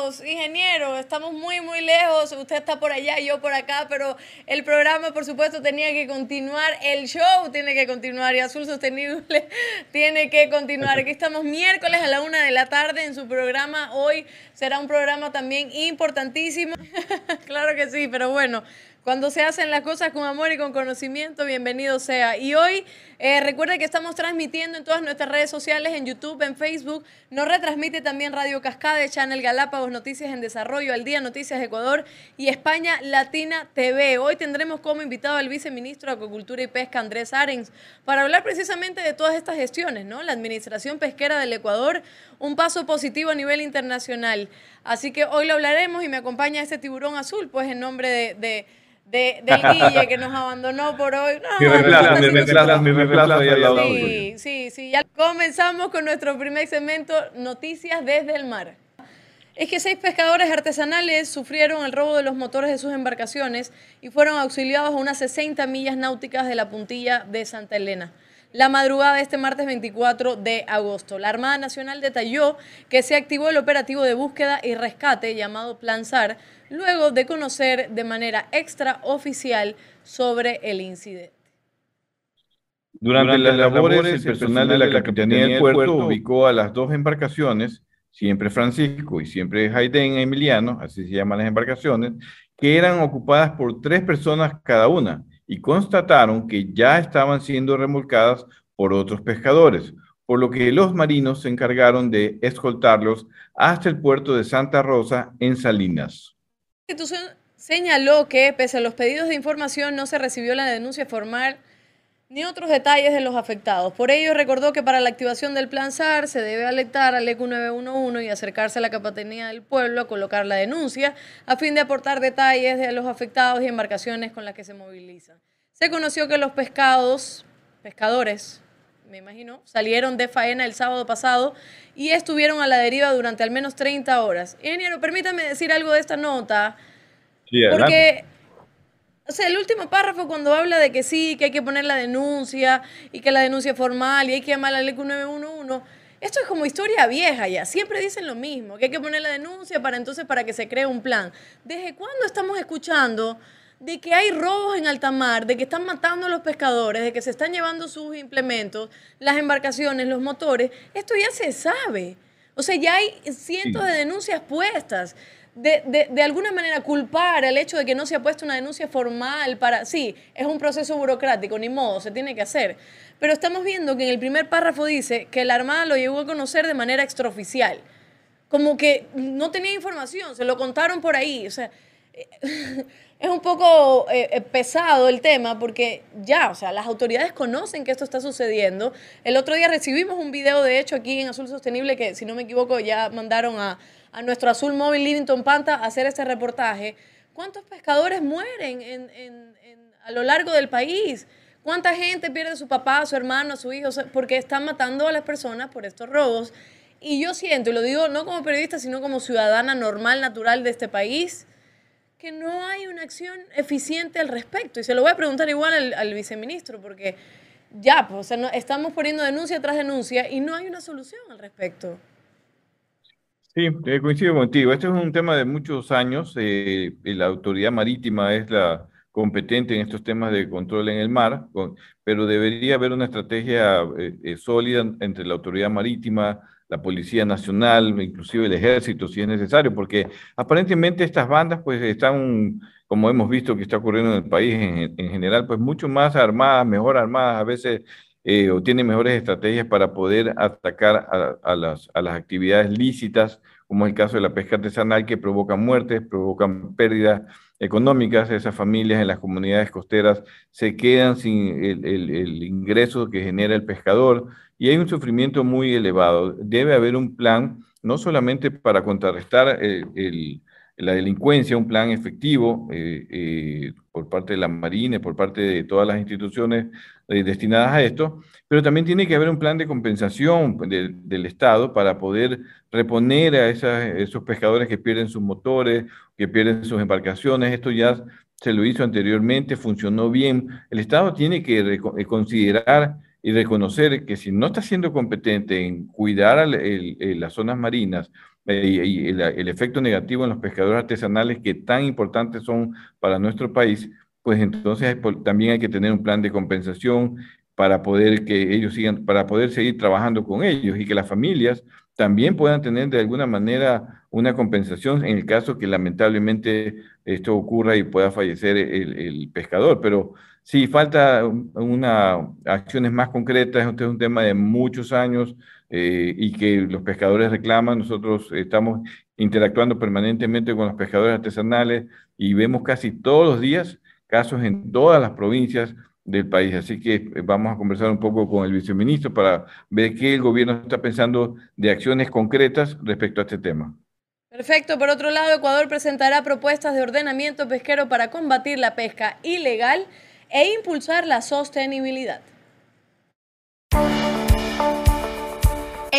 Lejos, ingeniero, estamos muy, muy lejos. Usted está por allá, yo por acá, pero el programa, por supuesto, tenía que continuar. El show tiene que continuar y Azul Sostenible tiene que continuar. Aquí estamos miércoles a la una de la tarde en su programa. Hoy será un programa también importantísimo. claro que sí, pero bueno. Cuando se hacen las cosas con amor y con conocimiento, bienvenido sea. Y hoy eh, recuerde que estamos transmitiendo en todas nuestras redes sociales, en YouTube, en Facebook. Nos retransmite también Radio Cascade, Channel Galápagos, Noticias en Desarrollo, Al Día Noticias Ecuador y España Latina TV. Hoy tendremos como invitado al viceministro de Acuicultura y Pesca, Andrés Arens, para hablar precisamente de todas estas gestiones, ¿no? La administración pesquera del Ecuador, un paso positivo a nivel internacional. Así que hoy lo hablaremos y me acompaña este tiburón azul, pues en nombre de, del Guille que nos abandonó por hoy. No, mi reemplazo, mi reemplazo, mi reemplazo. Sí, sí, sí. Ya comenzamos con nuestro primer segmento, Noticias desde el mar. Es que seis pescadores artesanales sufrieron el robo de los motores de sus embarcaciones y fueron auxiliados a unas 60 millas náuticas de la puntilla de Santa Elena la madrugada de este martes 24 de agosto. La Armada Nacional detalló que se activó el operativo de búsqueda y rescate llamado Plan SAR luego de conocer de manera extraoficial sobre el incidente. Durante, las labores, el personal de la Capitanía del Puerto ubicó a las dos embarcaciones, siempre Francisco y siempre Jaiden Emiliano, así se llaman las embarcaciones, que eran ocupadas por tres personas cada una y constataron que ya estaban siendo remolcadas por otros pescadores, por lo que los marinos se encargaron de escoltarlos hasta el puerto de Santa Rosa en Salinas. Señaló que, pese a los pedidos de información, no se recibió la denuncia formal ni otros detalles de los afectados. Por ello, recordó que para la activación del plan SAR se debe alertar al ECU 911 y acercarse a la Capitanía del Pueblo a colocar la denuncia a fin de aportar detalles de los afectados y embarcaciones con las que se movilizan. Se conoció que los pescados, pescadores, me imagino, salieron de faena el sábado pasado y estuvieron a la deriva durante al menos 30 horas. Ingeniero, permítame decir algo de esta nota. porque, o sea, el último párrafo cuando habla de que sí, que hay que poner la denuncia y que la denuncia formal y hay que llamar a la ley 911, esto es como historia vieja ya. Siempre dicen lo mismo, que hay que poner la denuncia para entonces para que se cree un plan. ¿Desde cuándo estamos escuchando de que hay robos en alta mar, de que están matando a los pescadores, de que se están llevando sus implementos, las embarcaciones, los motores, esto ya se sabe. O sea, ya hay cientos de denuncias puestas. De, de, alguna manera culpar el hecho de que no se ha puesto una denuncia formal para... Sí, es un proceso burocrático, ni modo, se tiene que hacer. Pero estamos viendo que en el primer párrafo dice que la Armada lo llegó a conocer de manera extraoficial. Como que no tenía información, se lo contaron por ahí. O sea, es un poco eh, eh, pesado el tema porque ya, o sea, las autoridades conocen que esto está sucediendo. El otro día recibimos un video, de hecho, aquí en Azul Sostenible, que si no me equivoco ya mandaron a, nuestro Azul Móvil Livington Panta a hacer este reportaje. ¿Cuántos pescadores mueren a lo largo del país? ¿Cuánta gente pierde a su papá, a su hermano, a su hijo? Porque están matando a las personas por estos robos. Y yo siento, y lo digo no como periodista, sino como ciudadana normal, natural de este país, que no hay una acción eficiente al respecto. Y se lo voy a preguntar igual al, viceministro, porque ya, pues, estamos poniendo denuncia tras denuncia y no hay una solución al respecto. Sí, eh, coincido contigo. Este es un tema de muchos años. Eh, la autoridad marítima es la competente en estos temas de control en el mar, pero debería haber una estrategia eh, sólida entre la autoridad marítima, la Policía Nacional, inclusive el Ejército, si es necesario, porque aparentemente estas bandas pues están, como hemos visto que está ocurriendo en el país en, general, pues mucho más armadas, mejor armadas, a veces eh, o tiene mejores estrategias para poder atacar a, las, a las actividades lícitas, como es el caso de la pesca artesanal, que provocan muertes, provocan pérdidas económicas, esas familias en las comunidades costeras se quedan sin el, ingreso que genera el pescador y hay un sufrimiento muy elevado. Debe haber un plan, no solamente para contrarrestar la delincuencia, un plan efectivo eh, eh, por parte de la Marina, por parte de todas las instituciones eh, destinadas a esto, pero también tiene que haber un plan de compensación del Estado para poder reponer a esos pescadores que pierden sus motores, que pierden sus embarcaciones. Esto ya se lo hizo anteriormente, funcionó bien. El Estado tiene que eh, considerar y reconocer que si no está siendo competente en cuidar las zonas marinas eh, y el, efecto negativo en los pescadores artesanales que tan importantes son para nuestro país, pues entonces también hay que tener un plan de compensación para poder que ellos sigan, para poder seguir trabajando con ellos y que las familias también puedan tener de alguna manera una compensación en el caso que lamentablemente esto ocurra y pueda fallecer el, pescador. Pero sí, falta una, acciones más concretas, este es un tema de muchos años eh, y que los pescadores reclaman. Nosotros estamos interactuando permanentemente con los pescadores artesanales y vemos casi todos los días casos en todas las provincias del país. Así que eh, vamos a conversar un poco con el viceministro para ver qué el gobierno está pensando de acciones concretas respecto a este tema. Perfecto. Por otro lado, Ecuador presentará propuestas de ordenamiento pesquero para combatir la pesca ilegal e impulsar la sostenibilidad.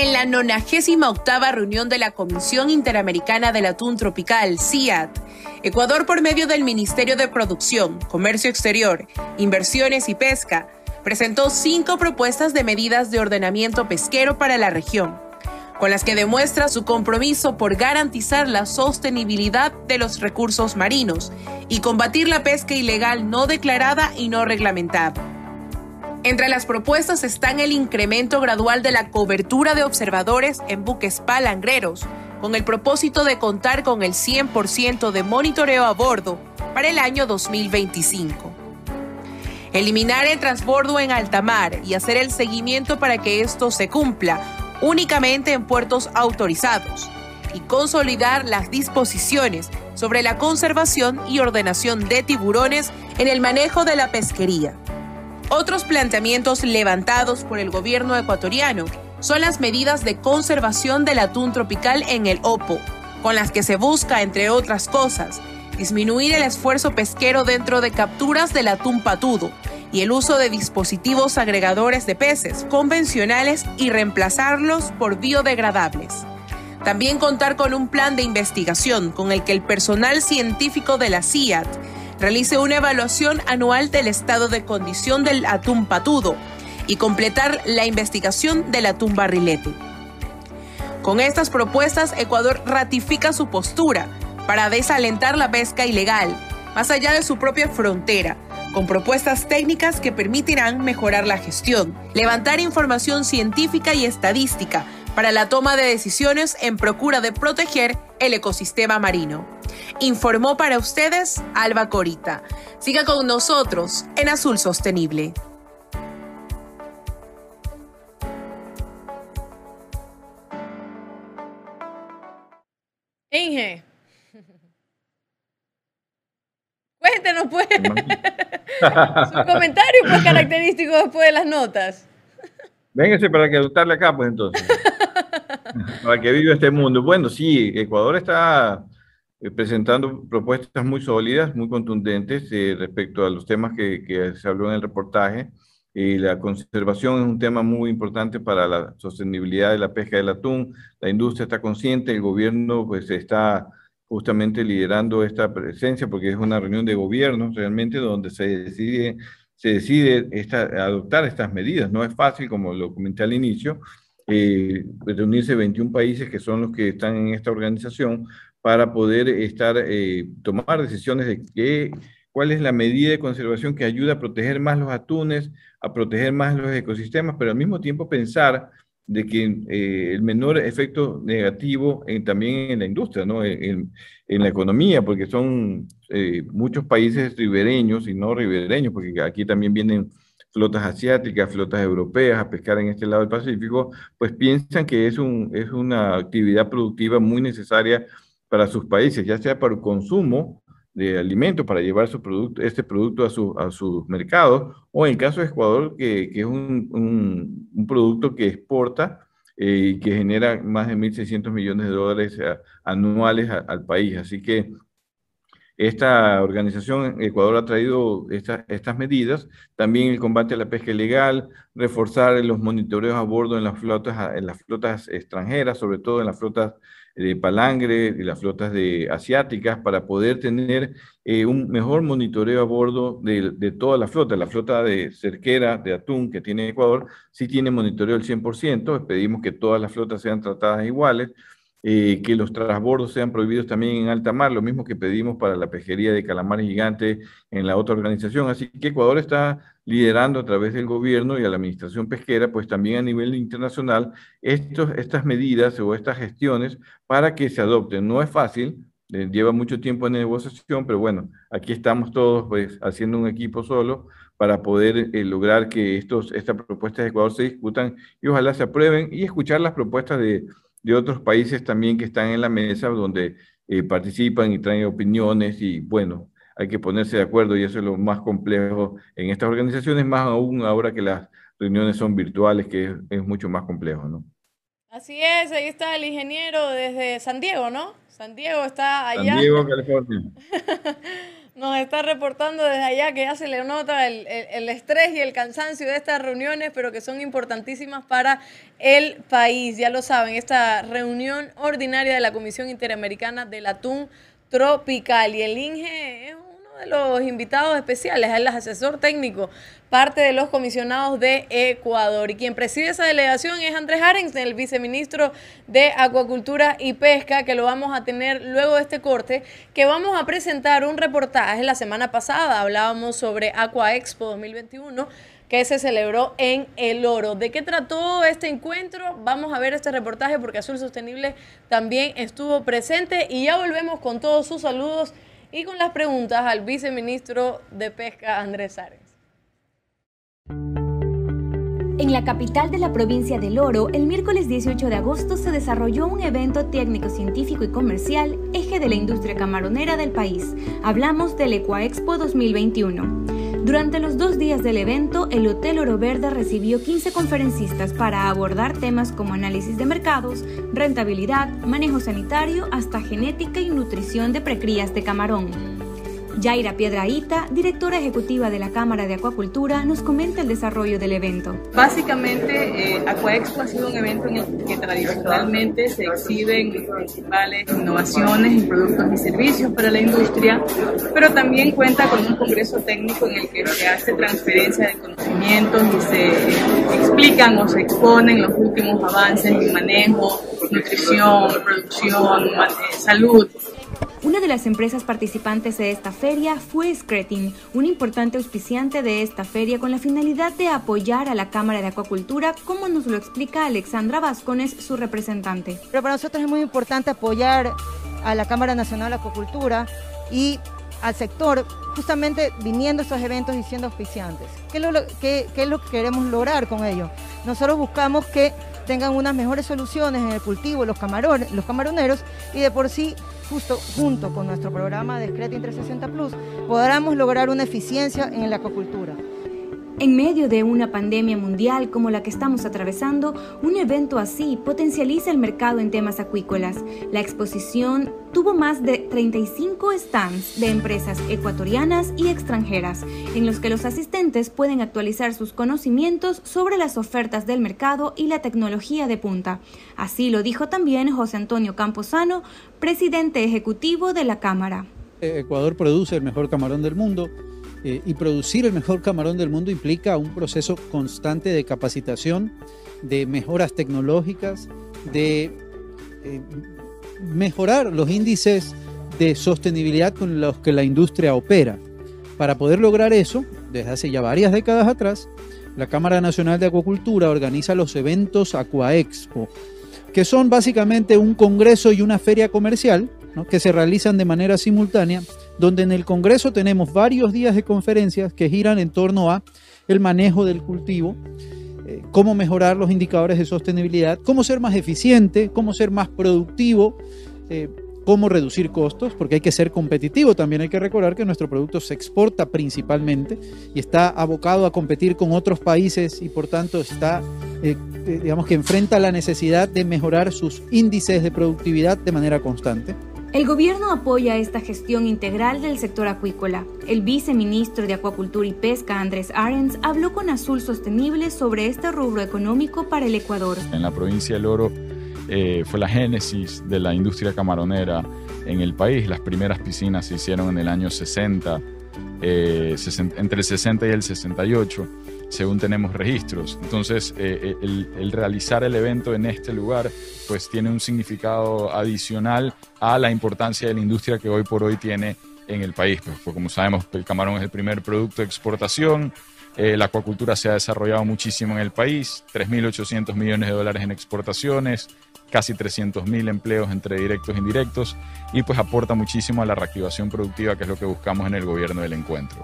En la 98 reunión de la Comisión Interamericana del Atún Tropical, CIAT, Ecuador, por medio del Ministerio de Producción, Comercio Exterior, Inversiones y Pesca, presentó cinco propuestas de medidas de ordenamiento pesquero para la región, con las que demuestra su compromiso por garantizar la sostenibilidad de los recursos marinos y combatir la pesca ilegal no declarada y no reglamentada. Entre las propuestas están el incremento gradual de la cobertura de observadores en buques palangreros, con el propósito de contar con el 100% de monitoreo a bordo para el año 2025. Eliminar el transbordo en alta mar y hacer el seguimiento para que esto se cumpla únicamente en puertos autorizados y consolidar las disposiciones sobre la conservación y ordenación de tiburones en el manejo de la pesquería. Otros planteamientos levantados por el gobierno ecuatoriano son las medidas de conservación del atún tropical en el Opo, con las que se busca, entre otras cosas, disminuir el esfuerzo pesquero dentro de capturas del atún patudo y el uso de dispositivos agregadores de peces convencionales y reemplazarlos por biodegradables. También contar con un plan de investigación con el que el personal científico de la CIAT realice una evaluación anual del estado de condición del atún patudo y completar la investigación de la tumba barrilete. Con estas propuestas, Ecuador ratifica su postura para desalentar la pesca ilegal, más allá de su propia frontera, con propuestas técnicas que permitirán mejorar la gestión, levantar información científica y estadística para la toma de decisiones en procura de proteger el ecosistema marino. Informó para ustedes Alba Corita. Siga con nosotros en Azul Sostenible. Inge. Cuéntenos, pues. Su comentario, pues, característico después de las notas. Véngase para que adoptarle acá, pues, entonces. para que viva este mundo. Bueno, sí, Ecuador está eh, presentando propuestas muy sólidas, muy contundentes eh, respecto a los temas que, se habló en el reportaje. Y la conservación es un tema muy importante para la sostenibilidad de la pesca del atún. La industria está consciente, el gobierno pues está justamente liderando esta presencia porque es una reunión de gobierno realmente donde se decide, se decide adoptar estas medidas. No es fácil, como lo comenté al inicio, eh, reunirse 21 países que son los que están en esta organización para poder estar, eh, tomar decisiones de qué, cuál es la medida de conservación que ayuda a proteger más los atunes, a proteger más los ecosistemas, pero al mismo tiempo pensar de que eh, el menor efecto negativo también en la industria, ¿no? en, en la economía, porque son eh, muchos países ribereños y no ribereños, porque aquí también vienen flotas asiáticas, flotas europeas a pescar en este lado del Pacífico, pues piensan que es, un, es una actividad productiva muy necesaria para sus países, ya sea para el consumo de alimentos, para llevar su producto, este producto a, su, a sus mercados, o en el caso de Ecuador, que, que es un, un, producto que exporta eh, y que genera más de 1.600 millones de dólares anuales al país. Así que esta organización, Ecuador ha traído estas medidas, también el combate a la pesca ilegal, reforzar los monitoreos a bordo en las flotas, en las flotas extranjeras, sobre todo en las flotas de palangre y las flotas de asiáticas para poder tener eh, un mejor monitoreo a bordo de, de, toda la flota. La flota de cerquera, de atún que tiene Ecuador, sí tiene monitoreo al 100%. Pedimos que todas las flotas sean tratadas iguales. Eh, que los transbordos sean prohibidos también en alta mar, lo mismo que pedimos para la pejería de calamares gigantes en la otra organización. Así que Ecuador está liderando a través del gobierno y a la administración pesquera, pues también a nivel internacional, estos, estas medidas o estas gestiones para que se adopten. No es fácil, eh, lleva mucho tiempo en negociación, pero bueno, aquí estamos todos pues haciendo un equipo solo para poder eh, lograr que estos, estas propuestas de Ecuador se discutan y ojalá se aprueben y escuchar las propuestas de de otros países también que están en la mesa, donde eh, participan y traen opiniones y bueno, hay que ponerse de acuerdo y eso es lo más complejo en estas organizaciones, más aún ahora que las reuniones son virtuales, que es, es mucho más complejo, ¿no? Así es, ahí está el ingeniero desde San Diego, ¿no? San Diego está allá. San Diego, California. nos está reportando desde allá que ya se le nota el, el, estrés y el cansancio de estas reuniones, pero que son importantísimas para el país. Ya lo saben, esta reunión ordinaria de la Comisión Interamericana del Atún Tropical. Y el INGE es los invitados especiales, es el asesor técnico parte de los comisionados de Ecuador. Y quien preside esa delegación es Andrés Arens, el viceministro de Acuacultura y Pesca, que lo vamos a tener luego de este corte, que vamos a presentar un reportaje. La semana pasada hablábamos sobre Aqua Expo 2021 que se celebró en El Oro. ¿De qué trató este encuentro? Vamos a ver este reportaje porque Azul Sostenible también estuvo presente y ya volvemos con todos sus saludos y con las preguntas al viceministro de Pesca, Andrés Arens. En la capital de la provincia del Oro, el miércoles 18 de agosto se desarrolló un evento técnico, científico y comercial, eje de la industria camaronera del país. Hablamos del Ecuaexpo 2021. Durante los dos días del evento, el Hotel Oro Verde recibió 15 conferencistas para abordar temas como análisis de mercados, rentabilidad, manejo sanitario, hasta genética y nutrición de precrías de camarón. Yaira Piedraíta, directora ejecutiva de la Cámara de Acuacultura, nos comenta el desarrollo del evento. Básicamente, eh, Aquaexpo ha sido un evento en el que tradicionalmente se exhiben principales innovaciones y productos y servicios para la industria, pero también cuenta con un congreso técnico en el que se hace transferencia de conocimientos y se explican o se exponen los últimos avances en manejo, nutrición, producción, salud una de las empresas participantes de esta feria fue Scretin, un importante auspiciante de esta feria con la finalidad de apoyar a la Cámara de Acuacultura, como nos lo explica Alexandra Vascones, su representante. Pero para nosotros es muy importante apoyar a la Cámara Nacional de Acuacultura y al sector, justamente viniendo a estos eventos y siendo auspiciantes. ¿Qué es, lo, qué, qué es lo que queremos lograr con ello? Nosotros buscamos que tengan unas mejores soluciones en el cultivo los, camarones, los camaroneros y de por sí justo junto con nuestro programa de Scretin 360 Plus, podamos lograr una eficiencia en la acuacultura. En medio de una pandemia mundial como la que estamos atravesando, un evento así potencializa el mercado en temas acuícolas. La exposición tuvo más de 35 stands de empresas ecuatorianas y extranjeras, en los que los asistentes pueden actualizar sus conocimientos sobre las ofertas del mercado y la tecnología de punta. Así lo dijo también José Antonio Camposano, presidente ejecutivo de la Cámara. Ecuador produce el mejor camarón del mundo eh, y producir el mejor camarón del mundo implica un proceso constante de capacitación, de mejoras tecnológicas, de eh, mejorar los índices de sostenibilidad con los que la industria opera. Para poder lograr eso, desde hace ya varias décadas atrás, la Cámara Nacional de Acuacultura organiza los eventos Aquaexpo, que son básicamente un congreso y una feria comercial que se realizan de manera simultánea donde en el Congreso tenemos varios días de conferencias que giran en torno a el manejo del cultivo, eh, cómo mejorar los indicadores de sostenibilidad, cómo ser más eficiente, cómo ser más productivo, eh, cómo reducir costos, porque hay que ser competitivo. También hay que recordar que nuestro producto se exporta principalmente y está abocado a competir con otros países y por tanto está, eh, digamos que enfrenta la necesidad de mejorar sus índices de productividad de manera constante. El gobierno apoya esta gestión integral del sector acuícola. El viceministro de Acuacultura y Pesca, Andrés Arens, habló con Azul Sostenible sobre este rubro económico para el Ecuador. En la provincia del Oro eh, fue la génesis de la industria camaronera en el país. Las primeras piscinas se hicieron en el año 60, eh, entre el 60 y el 68 según tenemos registros. Entonces, eh, eh, el, realizar el evento en este lugar, pues tiene un significado adicional a la importancia de la industria que hoy por hoy tiene en el país. Pues, pues como sabemos, el camarón es el primer producto de exportación. Eh, la acuacultura se ha desarrollado muchísimo en el país, 3.800 millones de dólares en exportaciones, casi 300.000 empleos entre directos e indirectos, y pues aporta muchísimo a la reactivación productiva, que es lo que buscamos en el gobierno del encuentro.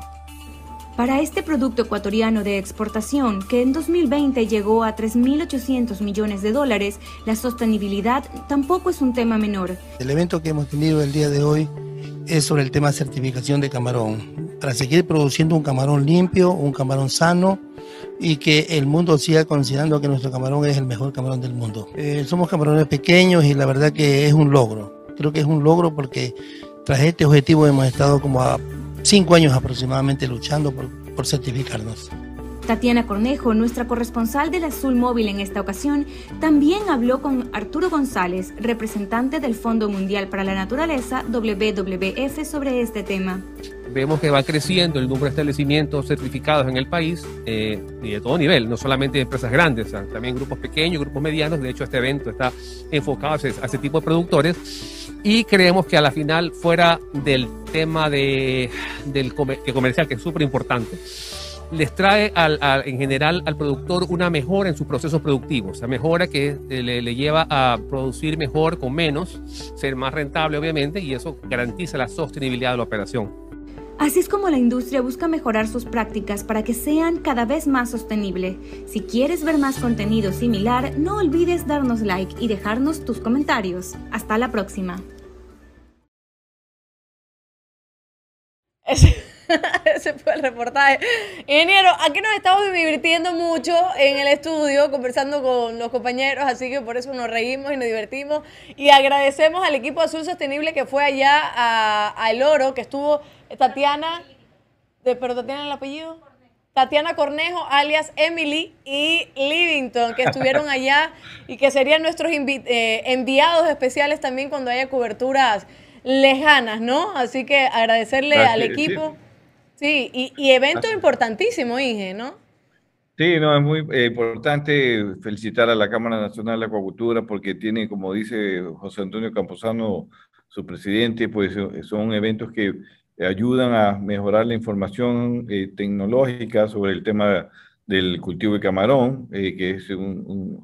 Para este producto ecuatoriano de exportación, que en 2020 llegó a 3.800 millones de dólares, la sostenibilidad tampoco es un tema menor. El evento que hemos tenido el día de hoy es sobre el tema certificación de camarón, para seguir produciendo un camarón limpio, un camarón sano y que el mundo siga considerando que nuestro camarón es el mejor camarón del mundo. Eh, somos camarones pequeños y la verdad que es un logro. Creo que es un logro porque tras este objetivo hemos estado como a cinco años aproximadamente luchando por, por certificarnos. Tatiana Cornejo, nuestra corresponsal del Azul Móvil en esta ocasión, también habló con Arturo González, representante del Fondo Mundial para la Naturaleza, WWF, sobre este tema. Vemos que va creciendo el número de establecimientos certificados en el país eh, y de todo nivel, no solamente empresas grandes, también grupos pequeños, grupos medianos. De hecho, este evento está enfocado a ese tipo de productores y creemos que a la final, fuera del tema de, del comercial, que es súper importante, les trae al, en general al productor una mejora en sus procesos productivos, sea, mejora que le, le, lleva a producir mejor con menos, ser más rentable obviamente, y eso garantiza la sostenibilidad de la operación. Así es como la industria busca mejorar sus prácticas para que sean cada vez más sostenible. Si quieres ver más contenido similar, no olvides darnos like y dejarnos tus comentarios. Hasta la próxima. Ese, fue el reportaje. Ingeniero, aquí nos estamos divirtiendo mucho en el estudio, conversando con los compañeros, así que por eso nos reímos y nos divertimos. Y agradecemos al equipo Azul Sostenible que fue allá a, El Oro, que estuvo Tatiana, de, pero Tatiana el apellido. Tatiana Cornejo, alias Emily y Livington, que estuvieron allá y que serían nuestros eh, enviados especiales también cuando haya coberturas lejanas, ¿no? Así que agradecerle al equipo. Sí, y, evento importantísimo, Inge, ¿no? Sí, no, es muy eh, importante felicitar a la Cámara Nacional de Acuacultura porque tiene, como dice José Antonio Camposano, su presidente, pues eh, son eventos que ayudan a mejorar la información eh, tecnológica sobre el tema del cultivo de camarón, que es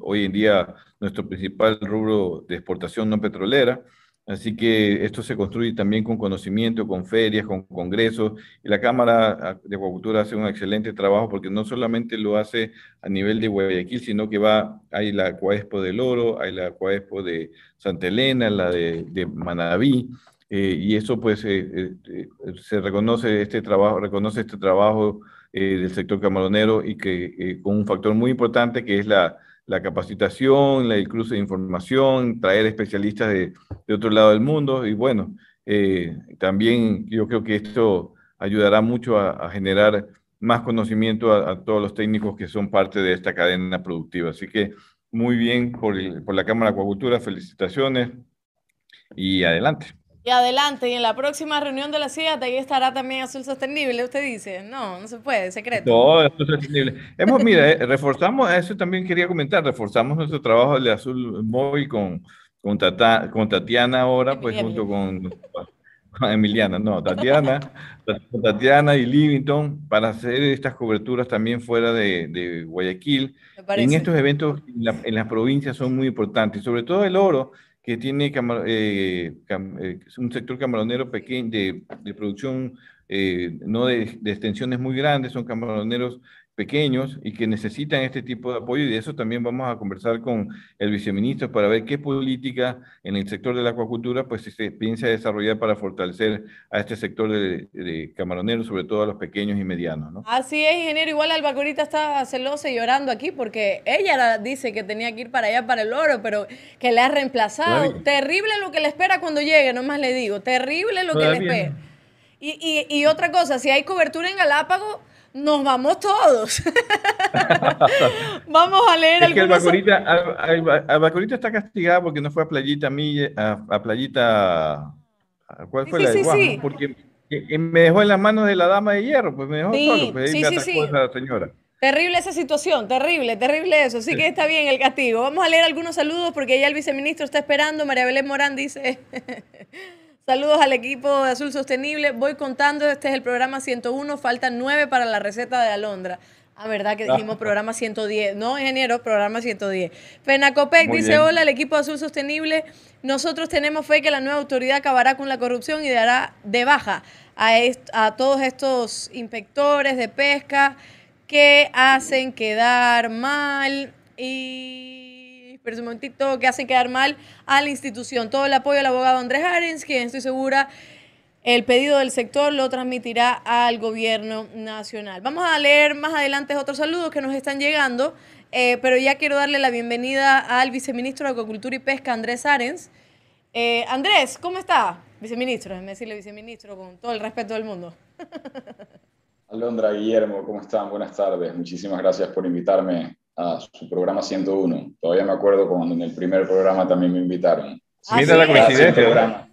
hoy en día nuestro principal rubro de exportación no petrolera. Así que esto se construye también con conocimiento, con ferias, con congresos. Y la Cámara de Acuacultura hace un excelente trabajo porque no solamente lo hace a nivel de Guayaquil, sino que va, hay la Acuaexpo del Oro, hay la Acuaexpo de Santa Elena, la de, de Manaví. Eh, y eso pues eh, eh, se reconoce este trabajo, reconoce este trabajo del sector camaronero y que con un factor muy importante que es la la capacitación, el cruce de información, traer especialistas de, de otro lado del mundo y bueno, eh, también yo creo que esto ayudará mucho a, generar más conocimiento a, todos los técnicos que son parte de esta cadena productiva. Así que muy bien por, por la Cámara de Acuacultura, felicitaciones y adelante. Y adelante, y en la próxima reunión de la CIAT ahí estará también Azul Sostenible, usted dice. No, no se puede, secreto. No, Azul Sostenible. Hemos, mira, eh, reforzamos, eso también quería comentar, reforzamos nuestro trabajo de Azul Móvil con, con, con Tatiana ahora, pues junto con, Emiliana, no, Tatiana, Tatiana y Livington para hacer estas coberturas también fuera de, de Guayaquil. En estos eventos en, en las provincias son muy importantes, sobre todo el oro que tiene eh, eh, un sector camaronero pequeño de, producción, eh, no de, extensiones muy grandes, son camaroneros pequeños y que necesitan este tipo de apoyo y de eso también vamos a conversar con el viceministro para ver qué política en el sector de la acuacultura pues se piensa desarrollar para fortalecer a este sector de, camaroneros, sobre todo a los pequeños y medianos. ¿no? Así es, ingeniero. Igual Albacorita está celosa y llorando aquí porque ella dice que tenía que ir para allá para el oro, pero que le ha reemplazado. Terrible lo que le espera cuando llegue, nomás le digo. Terrible lo que le espera. Y, y, y otra cosa, si hay cobertura en Galápagos nos vamos todos. vamos a leer es que Albacorita, está castigada porque no fue a Playita Mille, a, Playita. ¿Cuál fue la de sí, Porque me dejó en las manos de la dama de hierro, pues me dejó solo, pues ahí me la señora. Terrible esa situación, terrible, terrible eso. Sí que está bien el castigo. Vamos a leer algunos saludos porque ya el viceministro está esperando. María Belén Morán dice. Saludos al equipo de Azul Sostenible. Voy contando, este es el programa 101, faltan 9 para la receta de alondra. Ah, verdad que dijimos programa 110. No, ingeniero, programa 110. Fenacopec dice, hola, el equipo de Azul Sostenible. Nosotros tenemos fe que la nueva autoridad acabará con la corrupción y dará de baja a, a todos estos inspectores de pesca que hacen quedar mal y pero un momentito, que hacen quedar mal a la institución. Todo el apoyo al abogado Andrés Arens, quien estoy segura el pedido del sector lo transmitirá al gobierno nacional. Vamos a leer más adelante otros saludos que nos están llegando, eh, pero ya quiero darle la bienvenida al viceministro de Agricultura y Pesca, Andrés Arens. Eh, Andrés, ¿cómo está? Viceministro, déjeme decirle viceministro con todo el respeto del mundo. Alondra, Guillermo, ¿cómo están? Buenas tardes. Muchísimas gracias por invitarme a su programa 101. Todavía me acuerdo cuando en el primer programa también me invitaron. Mira la coincidencia.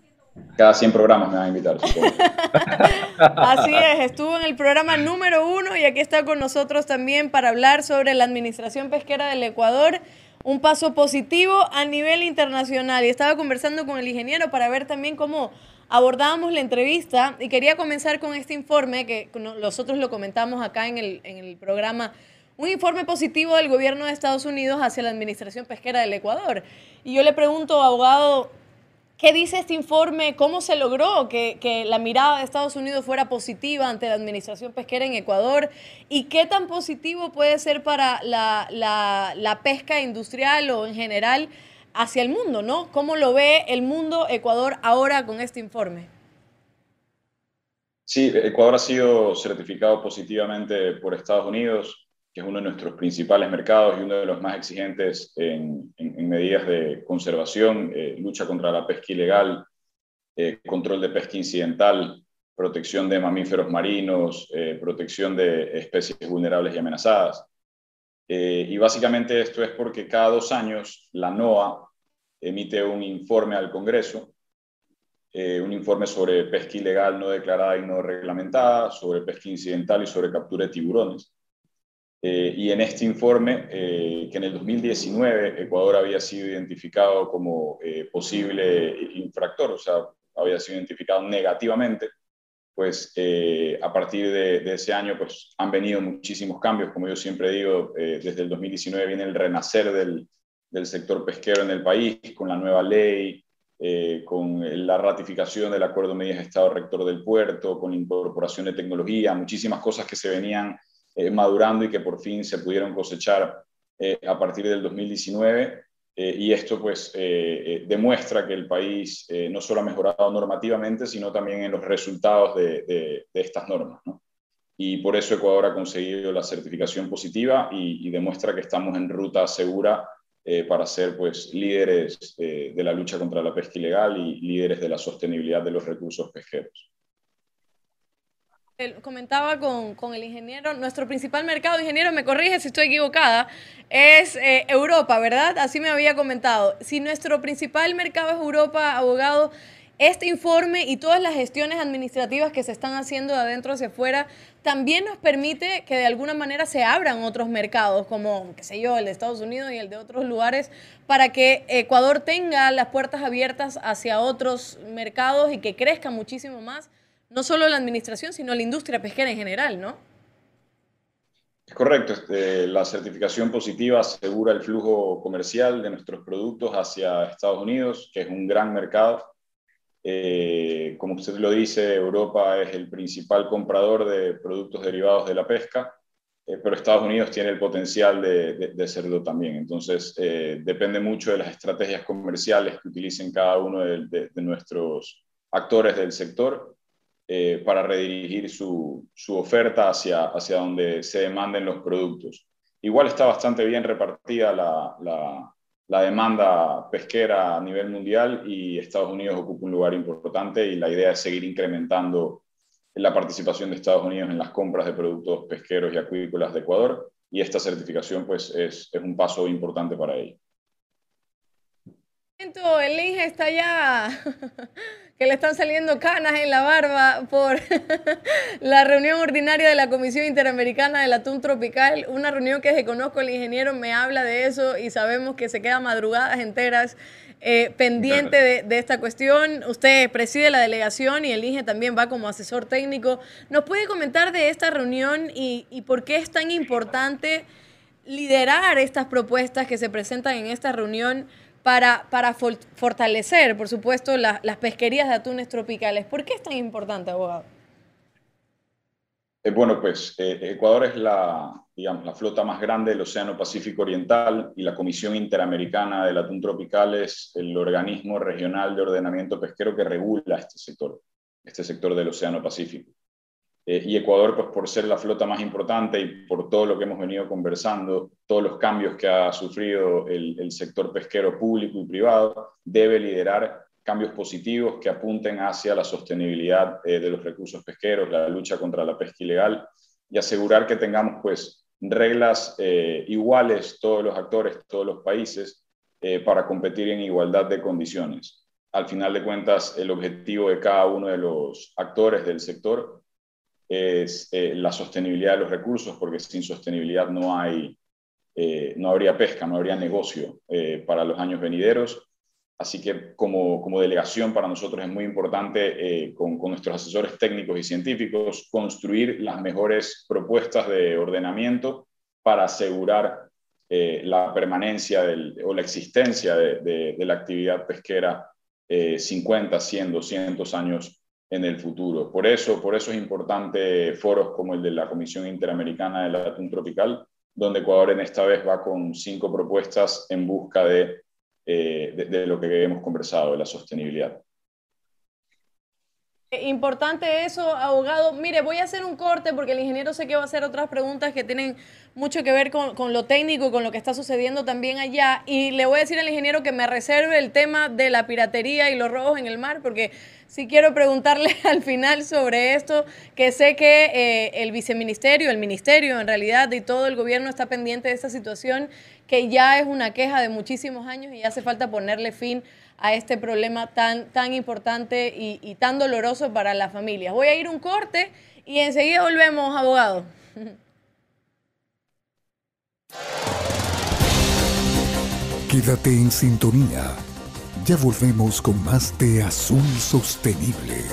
Cada 100 programas me van a invitar. Así es, estuvo en el programa número uno y aquí está con nosotros también para hablar sobre la administración pesquera del Ecuador, un paso positivo a nivel internacional. Y estaba conversando con el ingeniero para ver también cómo abordábamos la entrevista y quería comenzar con este informe que nosotros lo comentamos acá en el, en el programa un informe positivo del gobierno de Estados Unidos hacia la administración pesquera del Ecuador. Y yo le pregunto, abogado, ¿qué dice este informe? ¿Cómo se logró que, la mirada de Estados Unidos fuera positiva ante la administración pesquera en Ecuador? ¿Y qué tan positivo puede ser para la, la pesca industrial o en general hacia el mundo, ¿no? ¿Cómo lo ve el mundo Ecuador ahora con este informe? Sí, Ecuador ha sido certificado positivamente por Estados Unidos que es uno de nuestros principales mercados y uno de los más exigentes en, medidas de conservación, eh, lucha contra la pesca ilegal, eh, control de pesca incidental, protección de mamíferos marinos, eh, protección de especies vulnerables y amenazadas. y básicamente esto es porque cada dos años la NOAA emite un informe al Congreso, un informe sobre pesca ilegal no declarada y no reglamentada, sobre pesca incidental y sobre captura de tiburones. Eh, y en este informe, eh, que en el 2019 Ecuador había sido identificado como eh, posible infractor, o sea, había sido identificado negativamente, pues a partir de, ese año pues, han venido muchísimos cambios. Como yo siempre digo, desde el 2019 viene el renacer del, del, sector pesquero en el país, con la nueva ley, con la ratificación del Acuerdo de Medidas de Estado Rector del Puerto, con incorporación de tecnología, muchísimas cosas que se venían eh, madurando y que por fin se pudieron cosechar eh, a partir del 2019. Eh, y esto pues demuestra que el país no solo ha mejorado normativamente, sino también en los resultados de, de, estas normas. ¿no? Y por eso Ecuador ha conseguido la certificación positiva y, y demuestra que estamos en ruta segura para ser pues, líderes de la lucha contra la pesca ilegal y líderes de la sostenibilidad de los recursos pesqueros comentaba con, el ingeniero, nuestro principal mercado, ingeniero, me corrige si estoy equivocada, es eh, Europa, ¿verdad? Así me había comentado. Si nuestro principal mercado es Europa, abogado, este informe y todas las gestiones administrativas que se están haciendo de adentro hacia afuera también nos permite que de alguna manera se abran otros mercados, como, qué sé yo, el de Estados Unidos y el de otros lugares, para que Ecuador tenga las puertas abiertas hacia otros mercados y que crezca muchísimo más no solo la administración, sino la industria pesquera en general, ¿no? Es correcto. Este, la certificación positiva asegura el flujo comercial de nuestros productos hacia Estados Unidos, que es un gran mercado. Eh, como usted lo dice, Europa es el principal comprador de productos derivados de la pesca eh, pero Estados Unidos tiene el potencial de, serlo también. Entonces, eh, depende mucho de las estrategias comerciales que utilicen cada uno de, nuestros actores del sector eh, para redirigir su, su, oferta hacia, hacia donde se demanden los productos. Igual está bastante bien repartida la, la, la demanda pesquera a nivel mundial y Estados Unidos ocupa un lugar importante y la idea es seguir incrementando la participación de Estados Unidos en las compras de productos pesqueros y acuícolas de Ecuador y esta certificación pues es, es un paso importante para ello. El INGE está ya que le están saliendo canas en la barba por la reunión ordinaria de la Comisión Interamericana del Atún Tropical, una reunión que desde conozco el ingeniero me habla de eso y sabemos que se queda madrugadas enteras eh, pendiente de, esta cuestión. Usted preside la delegación y el INGE también va como asesor técnico. ¿Nos puede comentar de esta reunión y, por qué es tan importante liderar estas propuestas que se presentan en esta reunión para, fortalecer, por supuesto, las pesquerías de atunes tropicales? ¿Por qué es tan importante, abogado? Eh, bueno, pues eh, Ecuador es la, digamos, la flota más grande del Océano Pacífico Oriental y la Comisión Interamericana del Atún Tropical es el organismo regional de ordenamiento pesquero que regula este sector, este sector del Océano Pacífico. Eh, y Ecuador, pues por ser la flota más importante y por todo lo que hemos venido conversando, todos los cambios que ha sufrido el, sector pesquero público y privado, debe liderar cambios positivos que apunten hacia la sostenibilidad eh, de los recursos pesqueros, la lucha contra la pesca ilegal y asegurar que tengamos pues reglas eh, iguales todos los actores, todos los países para competir en igualdad de condiciones. Al final de cuentas, el objetivo de cada uno de los actores del sector es la sostenibilidad de los recursos, porque sin sostenibilidad no hay, no habría pesca, no habría negocio para los años venideros. Así que como, como, delegación para nosotros es muy importante eh, con, con, nuestros asesores técnicos y científicos construir las mejores propuestas de ordenamiento para asegurar eh, la permanencia del, o la existencia de, de, la actividad pesquera 50, 100, 200 años en el futuro. Por eso, por eso es importante foros como el de la Comisión Interamericana del Atún Tropical, donde Ecuador en esta vez va con cinco propuestas en busca de eh, de, lo que hemos conversado, de la sostenibilidad. Importante eso, abogado. Mire, voy a hacer un corte porque el ingeniero sé que va a hacer otras preguntas que tienen mucho que ver con, lo técnico y con lo que está sucediendo también allá. Y le voy a decir al ingeniero que me reserve el tema de la piratería y los robos en el mar, porque sí quiero preguntarle al final sobre esto, que sé que eh, el viceministerio, el ministerio en realidad y todo el gobierno está pendiente de esta situación, que ya es una queja de muchísimos años y hace falta ponerle fin a este problema tan, tan importante y, tan doloroso para las familias. Voy a ir un corte y enseguida volvemos, abogado. Quédate en sintonía. Ya volvemos con más de Azul Sostenible.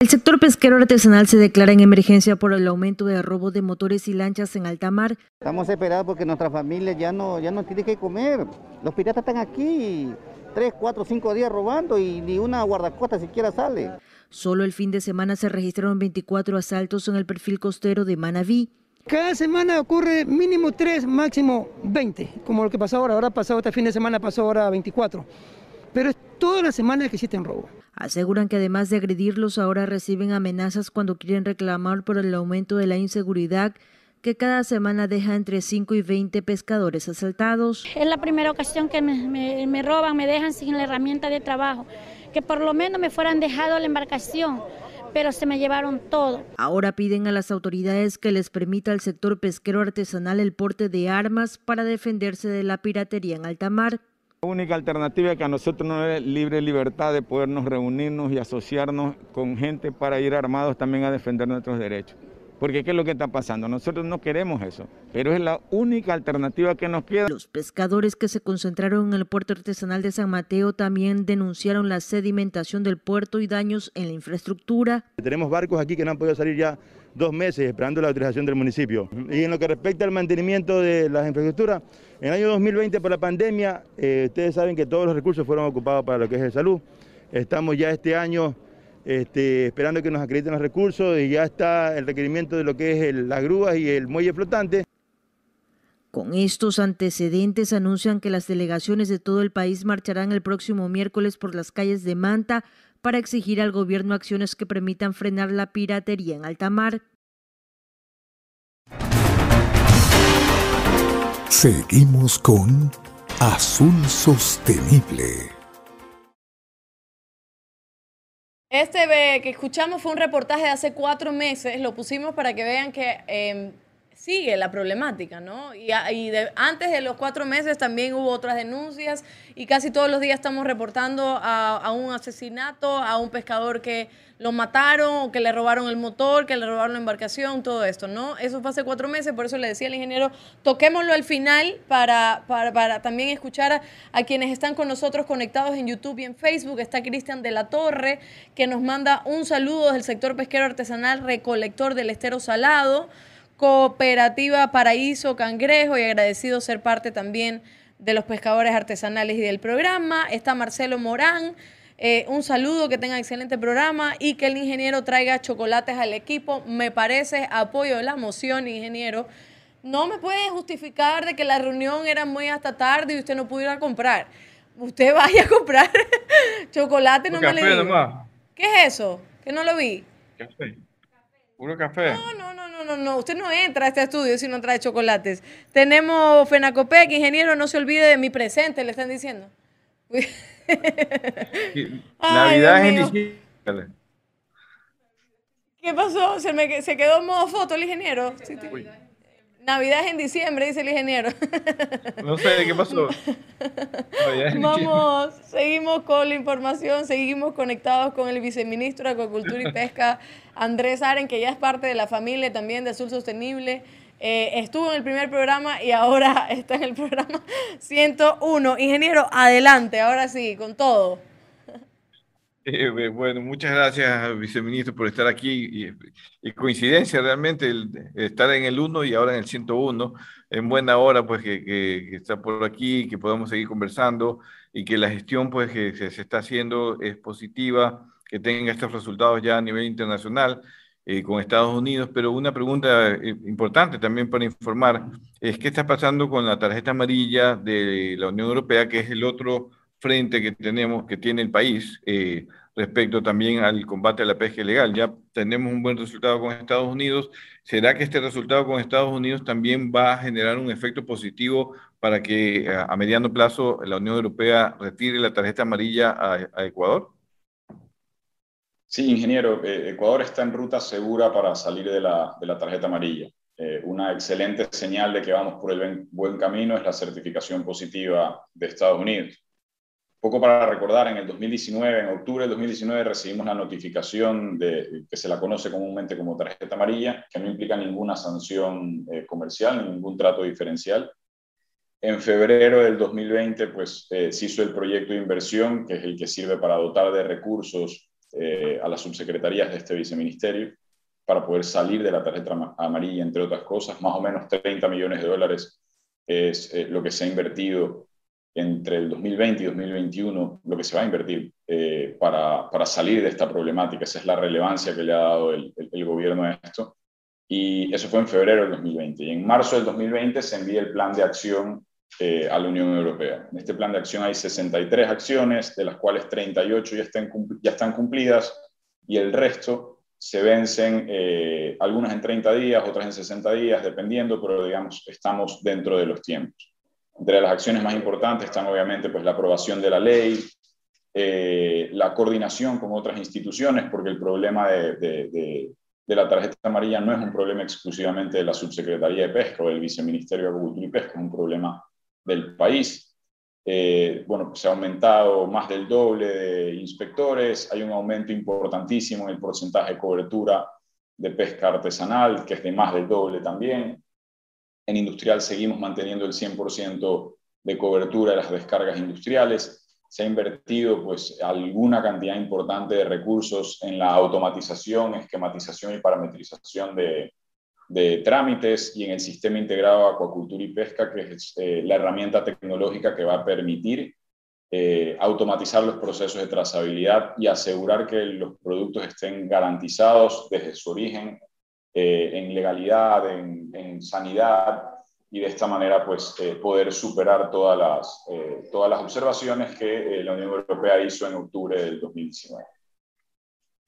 El sector pesquero artesanal se declara en emergencia por el aumento de robo de motores y lanchas en alta mar. Estamos esperados porque nuestra familia ya no, ya no tiene que comer. Los piratas están aquí tres, cuatro, cinco días robando y ni una guardacosta siquiera sale. Solo el fin de semana se registraron 24 asaltos en el perfil costero de Manabí. Cada semana ocurre mínimo tres, máximo 20, como lo que pasó ahora. Ahora pasado este fin de semana pasó ahora 24. Pero es toda la semana que existen robo. Aseguran que además de agredirlos, ahora reciben amenazas cuando quieren reclamar por el aumento de la inseguridad que cada semana deja entre 5 y 20 pescadores asaltados. Es la primera ocasión que me, roban, me dejan sin la herramienta de trabajo, que por lo menos me fueran dejado la embarcación, pero se me llevaron todo. Ahora piden a las autoridades que les permita al sector pesquero artesanal el porte de armas para defenderse de la piratería en alta mar. La única alternativa que a nosotros nos es libre libertad de podernos reunirnos y asociarnos con gente para ir armados también a defender nuestros derechos. Porque ¿qué es lo que está pasando? Nosotros no queremos eso, pero es la única alternativa que nos queda. Los pescadores que se concentraron en el puerto artesanal de San Mateo también denunciaron la sedimentación del puerto y daños en la infraestructura. Tenemos barcos aquí que no han podido salir ya dos meses esperando la autorización del municipio. Y en lo que respecta al mantenimiento de las infraestructuras, en el año 2020 por la pandemia, eh, ustedes saben que todos los recursos fueron ocupados para lo que es de salud. Estamos ya este año este, esperando que nos acrediten los recursos y ya está el requerimiento de lo que es las grúas y el muelle flotante. Con estos antecedentes anuncian que las delegaciones de todo el país marcharán el próximo miércoles por las calles de Manta para exigir al gobierno acciones que permitan frenar la piratería en alta mar. Seguimos con Azul Sostenible. Este que escuchamos fue un reportaje de hace cuatro meses, lo pusimos para que vean que em, sigue la problemática, ¿no? Y, antes de los cuatro meses también hubo otras denuncias y casi todos los días estamos reportando a, un asesinato, a un pescador que lo mataron o que le robaron el motor, que le robaron la embarcación, todo esto, ¿no? Eso fue hace cuatro meses, por eso le decía al ingeniero, toquémoslo al final para, para, también escuchar a, a, quienes están con nosotros conectados en YouTube y en Facebook. Está Cristian de la Torre, que nos manda un saludo del sector pesquero artesanal recolector del estero salado. Cooperativa Paraíso Cangrejo y agradecido ser parte también de los pescadores artesanales y del programa. Está Marcelo Morán. Eh, un saludo, que tenga excelente programa y que el ingeniero traiga chocolates al equipo. Me parece apoyo de la moción, ingeniero. No me puede justificar de que la reunión era muy hasta tarde y usted no pudiera comprar. Usted vaya a comprar chocolate, no me le diga. ¿Qué es eso? Que no lo vi. Café. Puro café. No, no, no, no, no, no. Usted no entra a este estudio si no trae chocolates. Tenemos Fenacopec, ingeniero, no se olvide de mi presente, le están diciendo. Navidad en diciembre. ¿Qué pasó? Se, me, se quedó en modo foto el ingeniero. Navidad es en diciembre, dice el ingeniero. No sé qué pasó. Vamos, seguimos con la información, seguimos conectados con el viceministro de Acuacultura y Pesca, Andrés Aren, que ya es parte de la familia también de Azul Sostenible. Eh, estuvo en el primer programa y ahora está en el programa 101. Ingeniero, adelante, ahora sí, con todo. Eh, bueno, muchas gracias, viceministro, por estar aquí. Y, coincidencia realmente el, estar en el 1 y ahora en el 101. En buena hora, pues, que, que, está por aquí, que podamos seguir conversando y que la gestión, pues, que se, está haciendo es positiva, que tenga estos resultados ya a nivel internacional. Eh, con Estados Unidos, pero una pregunta eh, importante también para informar es qué está pasando con la tarjeta amarilla de la Unión Europea, que es el otro frente que tenemos, que tiene el país eh, respecto también al combate a la pesca ilegal. Ya tenemos un buen resultado con Estados Unidos. ¿Será que este resultado con Estados Unidos también va a generar un efecto positivo para que a, mediano plazo la Unión Europea retire la tarjeta amarilla a, Ecuador? Sí, ingeniero, eh, Ecuador está en ruta segura para salir de la, tarjeta amarilla. Eh, una excelente señal de que vamos por el buen camino es la certificación positiva de Estados Unidos poco para recordar, en el 2019, en octubre del 2019, recibimos la notificación que se la conoce comúnmente como tarjeta amarilla, que no implica ninguna sanción eh, comercial, ningún trato diferencial. En febrero del 2020, pues eh, se hizo el proyecto de inversión, que es el que sirve para dotar de recursos eh, a las subsecretarías de este viceministerio, para poder salir de la tarjeta amarilla, entre otras cosas. Más o menos 30 millones de dólares es lo que se ha invertido entre el 2020 y 2021 lo que se va a invertir eh, para, para, salir de esta problemática. Esa es la relevancia que le ha dado el, el, gobierno a esto. Y eso fue en febrero del 2020. Y en marzo del 2020 se envía el plan de acción eh, a la Unión Europea. En este plan de acción hay 63 acciones, de las cuales 38 ya están, ya están cumplidas y el resto se vencen, eh, algunas en 30 días, otras en 60 días, dependiendo, pero digamos, estamos dentro de los tiempos. Entre las acciones más importantes están obviamente pues, la aprobación de la ley, eh, la coordinación con otras instituciones, porque el problema de, de, la tarjeta amarilla no es un problema exclusivamente de la Subsecretaría de Pesca o del Viceministerio de Agricultura y Pesca, es un problema del país. Eh, bueno, se ha aumentado más del doble de inspectores, hay un aumento importantísimo en el porcentaje de cobertura de pesca artesanal, que es de más del doble también. En industrial seguimos manteniendo el 100% de cobertura de las descargas industriales. Se ha invertido pues, alguna cantidad importante de recursos en la automatización, esquematización y parametrización de, trámites y en el sistema integrado de acuacultura y pesca, que es eh, la herramienta tecnológica que va a permitir eh, automatizar los procesos de trazabilidad y asegurar que los productos estén garantizados desde su origen eh, en legalidad, en, sanidad y de esta manera pues eh, poder superar todas las, todas las observaciones que la Unión Europea hizo en octubre del 2019.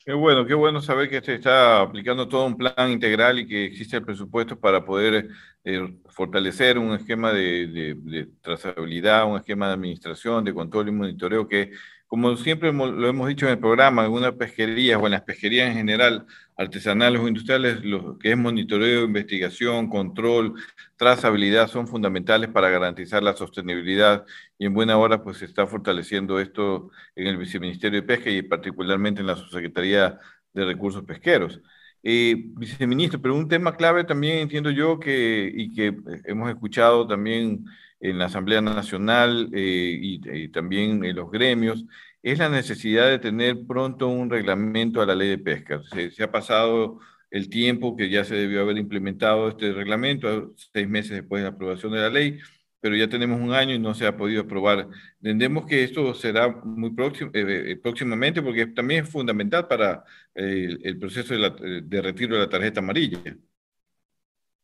Qué bueno, qué bueno saber que se está aplicando todo un plan integral y que existe el presupuesto para poder eh, fortalecer un esquema de, trazabilidad, un esquema de administración, de control y monitoreo que, como siempre lo hemos dicho en el programa, en algunas pesquerías o en las pesquerías en general, artesanales o industriales, lo que es monitoreo, investigación, control, trazabilidad son fundamentales para garantizar la sostenibilidad y en buena hora pues se está fortaleciendo esto en el Viceministerio de Pesca y particularmente en la Subsecretaría de Recursos Pesqueros. Eh, viceministro, pero un tema clave también entiendo yo que, y que hemos escuchado también en la Asamblea Nacional eh, y, también en los gremios, es la necesidad de tener pronto un reglamento a la ley de pesca. Se, ha pasado el tiempo que ya se debió haber implementado este reglamento, seis meses después de la aprobación de la ley, pero ya tenemos un año y no se ha podido aprobar. Entendemos que esto será muy próximo, eh, eh, próximamente porque también es fundamental para eh, el proceso de, de, retiro de la tarjeta amarilla.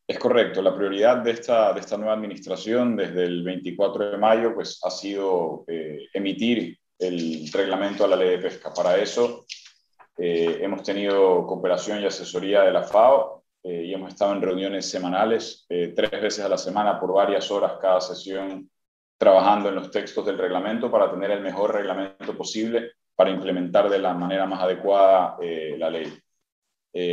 Es correcto, la prioridad de esta, de esta nueva administración desde el 24 de mayo pues, ha sido emitir el reglamento a la ley de pesca. Para eso eh, hemos tenido cooperación y asesoría de la FAO eh, y hemos estado en reuniones semanales, eh, tres veces a la semana por varias horas cada sesión, trabajando en los textos del reglamento para tener el mejor reglamento posible para implementar de la manera más adecuada la ley.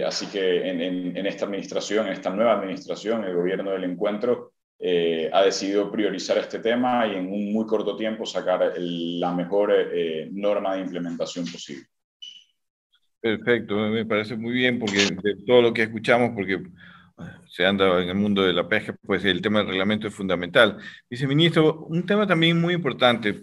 Así que en, esta administración, en esta nueva administración, el gobierno del encuentro eh, ha decidido priorizar este tema y en un muy corto tiempo sacar la mejor eh, norma de implementación posible. Perfecto, me parece muy bien porque de todo lo que escuchamos, porque eh, se anda en el mundo de la pesca, pues el tema del reglamento es fundamental. Viceministro, un tema también muy importante,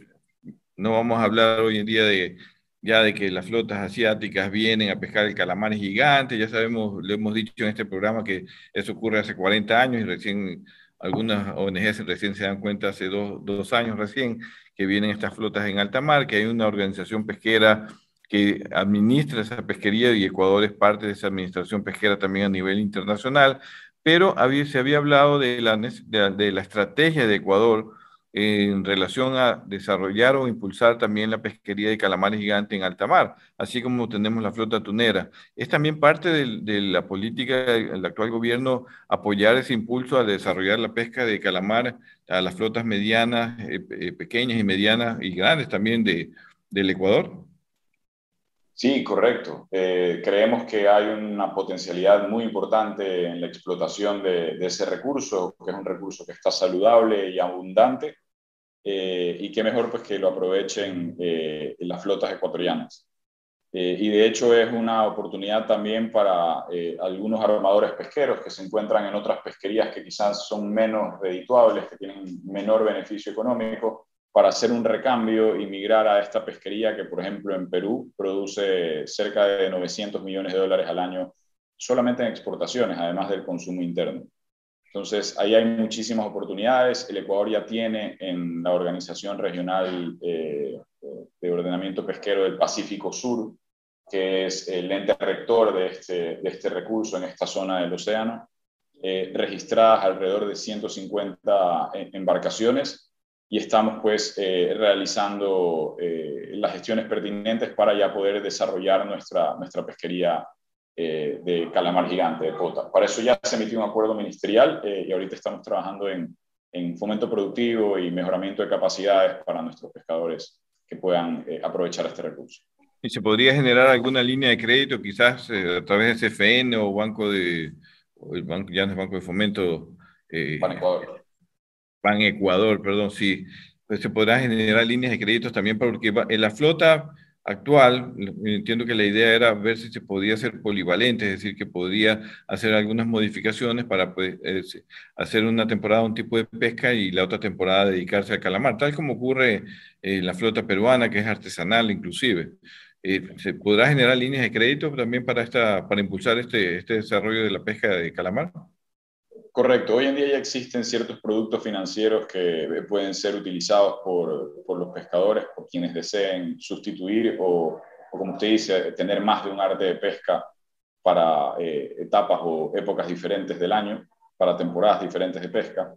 no vamos a hablar hoy en día de ya de que las flotas asiáticas vienen a pescar el calamar gigante, ya sabemos, lo hemos dicho en este programa que eso ocurre hace 40 años y recién algunas ONGs recién se dan cuenta hace dos, dos años recién que vienen estas flotas en alta mar, que hay una organización pesquera que administra esa pesquería y Ecuador es parte de esa administración pesquera también a nivel internacional, pero había, se había hablado de la, de la estrategia de Ecuador en relación a desarrollar o impulsar también la pesquería de calamares gigante en alta mar, así como tenemos la flota tunera. Es también parte de, la política del actual gobierno apoyar ese impulso a desarrollar la pesca de calamar a las flotas medianas, eh, eh, pequeñas y medianas y grandes también de, del Ecuador. Sí, correcto. Eh, creemos que hay una potencialidad muy importante en la explotación de, ese recurso, que es un recurso que está saludable y abundante, eh, y qué mejor pues que lo aprovechen eh, las flotas ecuatorianas. y de hecho es una oportunidad también para algunos armadores pesqueros que se encuentran en otras pesquerías que quizás son menos redituables, que tienen menor beneficio económico, para hacer un recambio y migrar a esta pesquería que, por ejemplo, en Perú produce cerca de 900 millones de dólares al año solamente en exportaciones, además del consumo interno. Entonces, ahí hay muchísimas oportunidades. El Ecuador ya tiene en la Organización Regional eh, de Ordenamiento Pesquero del Pacífico Sur, que es el ente rector de este, este recurso en esta zona del océano, eh, registradas alrededor de 150 embarcaciones y estamos pues eh, realizando eh, las gestiones pertinentes para ya poder desarrollar nuestra pesquería eh, de calamar gigante, de pota. Para eso ya se emitió un acuerdo ministerial y ahorita estamos trabajando en, en, fomento productivo y mejoramiento de capacidades para nuestros pescadores que puedan aprovechar este recurso. ¿Y se podría generar alguna línea de crédito quizás a través de CFN o Banco de, o el banco, ya no es Banco de Fomento? Para Ecuador Pan Ecuador, perdón, sí, pues se podrá generar líneas de créditos también porque en la flota actual, entiendo que la idea era ver si se podía hacer polivalente, es decir, que podía hacer algunas modificaciones para pues, hacer una temporada un tipo de pesca y la otra temporada dedicarse al calamar, tal como ocurre en la flota peruana, que es artesanal inclusive. Eh, ¿Se podrá generar líneas de crédito también para, esta, para impulsar este, este desarrollo de la pesca de calamar? Correcto, hoy en día ya existen ciertos productos financieros que pueden ser utilizados por, por los pescadores, por quienes deseen sustituir o, como usted dice, tener más de un arte de pesca para eh, etapas o épocas diferentes del año, para temporadas diferentes de pesca.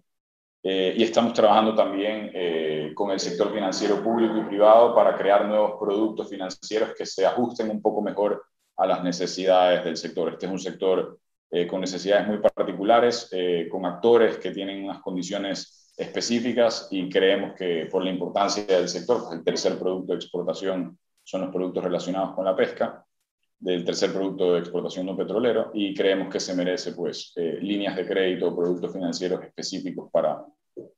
Eh, y estamos trabajando también eh, con el sector financiero público y privado para crear nuevos productos financieros que se ajusten un poco mejor a las necesidades del sector. Este es un sector eh, con necesidades muy particulares, con actores que tienen unas condiciones específicas y creemos que por la importancia del sector, pues el tercer producto de exportación son los productos relacionados con la pesca, del tercer producto de exportación no petrolero y creemos que se merece pues eh, líneas de crédito o productos financieros específicos para,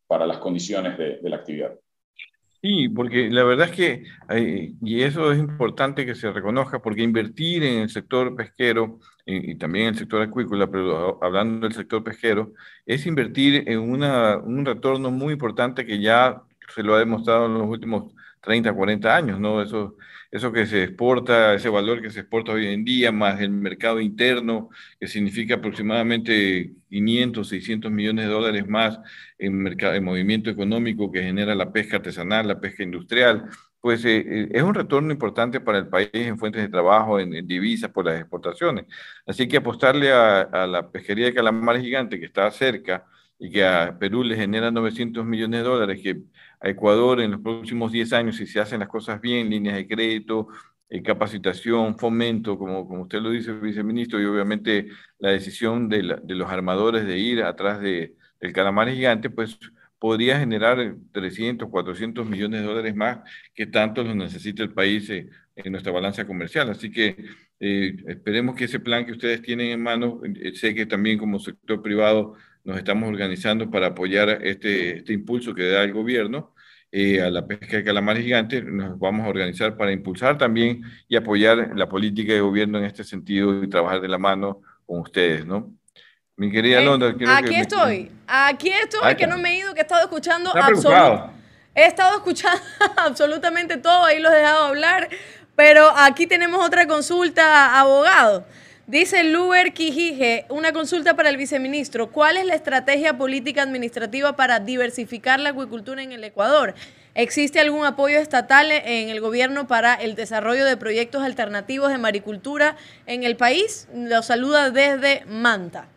para las condiciones de, la actividad. Sí, porque la verdad es que, y eso es importante que se reconozca, porque invertir en el sector pesquero y, también el sector acuícola, pero hablando del sector pesquero, es invertir en una, un retorno muy importante que ya se lo ha demostrado en los últimos 30, 40 años, ¿no? Eso eso que se exporta, ese valor que se exporta hoy en día, más el mercado interno, que significa aproximadamente 500, 600 millones de dólares más en, mercado, en movimiento económico que genera la pesca artesanal, la pesca industrial, pues eh, eh, es un retorno importante para el país en fuentes de trabajo, en, divisas por las exportaciones. Así que apostarle a, a la pesquería de calamares gigante que está cerca y que a Perú le genera 900 millones de dólares, que a Ecuador en los próximos 10 años, si se hacen las cosas bien, líneas de crédito, eh, capacitación, fomento, como, como usted lo dice, viceministro, y obviamente la decisión de, los armadores de ir atrás de, del calamar gigante, pues podría generar 300, 400 millones de dólares más que tanto lo necesita el país eh, en nuestra balanza comercial. Así que eh, esperemos que ese plan que ustedes tienen en mano, sé que también como sector privado nos estamos organizando para apoyar este, este impulso que da el gobierno eh, a la pesca de calamares gigantes. Nos vamos a organizar para impulsar también y apoyar la política de gobierno en este sentido y trabajar de la mano con ustedes, ¿no? Mi querida eh, Londra, aquí estoy, aquí estoy, que no me he ido, que he estado escuchando absolutamente. He estado escuchando absolutamente todo, ahí los he dejado hablar, pero aquí tenemos otra consulta, abogado. Dice Luber Quijije, una consulta para el viceministro. ¿Cuál es la estrategia política administrativa para diversificar la acuicultura en el Ecuador? ¿Existe algún apoyo estatal en el gobierno para el desarrollo de proyectos alternativos de maricultura en el país? Lo saluda desde Manta.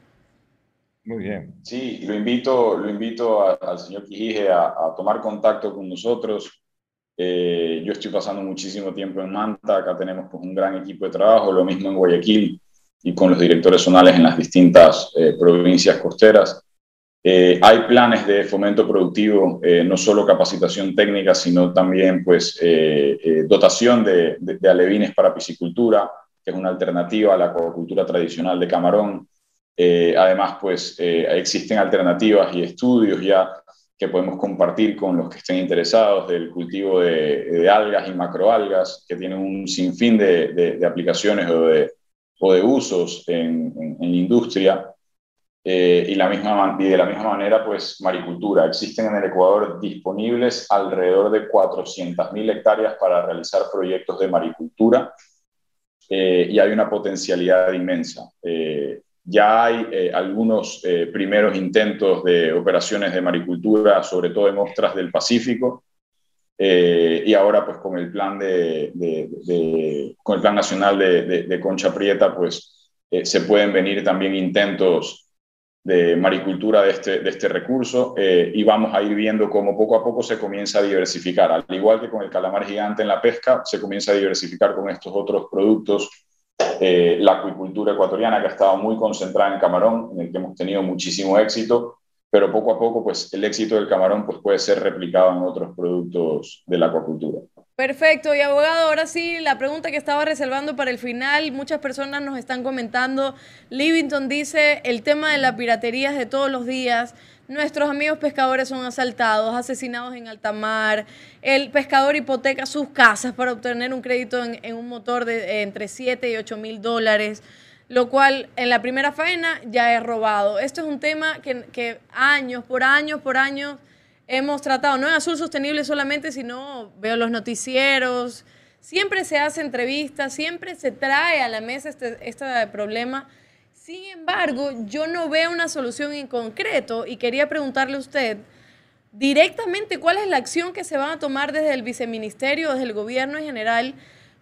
Muy bien. Sí, lo invito, lo invito al señor Quijije a, tomar contacto con nosotros. Eh, yo estoy pasando muchísimo tiempo en Manta, acá tenemos pues, un gran equipo de trabajo, lo mismo en Guayaquil y con los directores zonales en las distintas eh, provincias costeras. Eh, hay planes de fomento productivo, eh, no solo capacitación técnica, sino también pues, dotación de, de, alevines para piscicultura, que es una alternativa a la acuacultura tradicional de camarón. Además, pues, existen alternativas y estudios ya que podemos compartir con los que estén interesados del cultivo de, algas y macroalgas, que tienen un sinfín de, de aplicaciones o de, o de usos en, en, la industria. Eh, y, la misma, y de la misma manera, pues, maricultura. Existen en el Ecuador disponibles alrededor de 400.000 hectáreas para realizar proyectos de maricultura eh, y hay una potencialidad inmensa. Eh, ya hay algunos primeros intentos de operaciones de maricultura, sobre todo en ostras del Pacífico, eh, y ahora, pues con el plan, de, con el plan nacional de, Concha Prieta, pues eh, se pueden venir también intentos de maricultura de este, de este recurso eh, y vamos a ir viendo cómo poco a poco se comienza a diversificar. Al igual que con el calamar gigante en la pesca, se comienza a diversificar con estos otros productos. La acuicultura ecuatoriana, que ha estado muy concentrada en camarón, en el que hemos tenido muchísimo éxito, pero poco a poco pues el éxito del camarón pues puede ser replicado en otros productos de la acuacultura. Perfecto, y abogado, ahora sí, la pregunta que estaba reservando para el final, muchas personas nos están comentando, Livington dice, el tema de la piratería es de todos los días, nuestros amigos pescadores son asaltados, asesinados en alta mar, el pescador hipoteca sus casas para obtener un crédito en, un motor de entre 7 y 8 mil dólares lo cual en la primera faena ya es robado. Esto es un tema que, años, por años, por años hemos tratado, no en azul sostenible solamente, sino veo los noticieros, siempre se hace entrevistas, siempre se trae a la mesa este, este problema. Sin embargo, yo no veo una solución en concreto y quería preguntarle a usted directamente cuál es la acción que se va a tomar desde el viceministerio, desde el gobierno en general,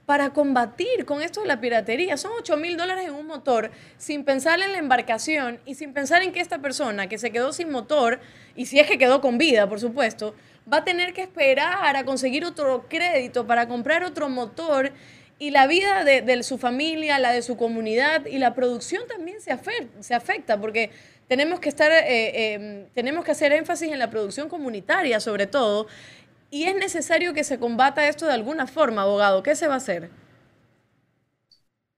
para combatir con esto de la piratería. Son 8 mil dólares en un motor sin pensar en la embarcación y sin pensar en que esta persona que se quedó sin motor, y si es que quedó con vida, por supuesto, va a tener que esperar a conseguir otro crédito para comprar otro motor y la vida de, su familia, la de su comunidad y la producción también se, se afecta porque tenemos que estar, eh, em, tenemos que hacer énfasis en la producción comunitaria sobre todo y es necesario que se combata esto de alguna forma, abogado. ¿Qué se va a hacer?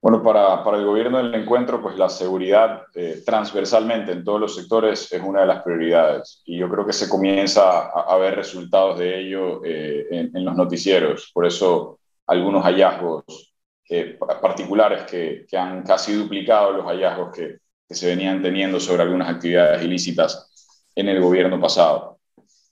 Bueno, para, para el gobierno del encuentro, pues la seguridad eh, transversalmente en todos los sectores es una de las prioridades y yo creo que se comienza a, ver resultados de ello eh, en, los noticieros. Por eso algunos hallazgos eh, particulares que, que, han casi duplicado los hallazgos que, que se venían teniendo sobre algunas actividades ilícitas en el gobierno pasado.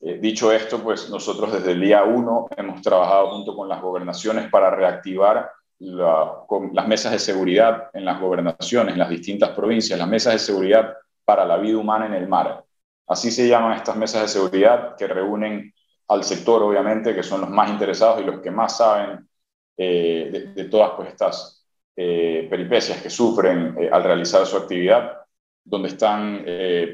Eh, dicho esto, pues nosotros desde el día uno hemos trabajado junto con las gobernaciones para reactivar las mesas de seguridad en las gobernaciones, en las distintas provincias, las mesas de seguridad para la vida humana en el mar. Así se llaman estas mesas de seguridad que reúnen al sector, obviamente, que son los más interesados y los que más saben eh, de, todas pues, estas eh, peripecias que sufren al realizar su actividad, donde están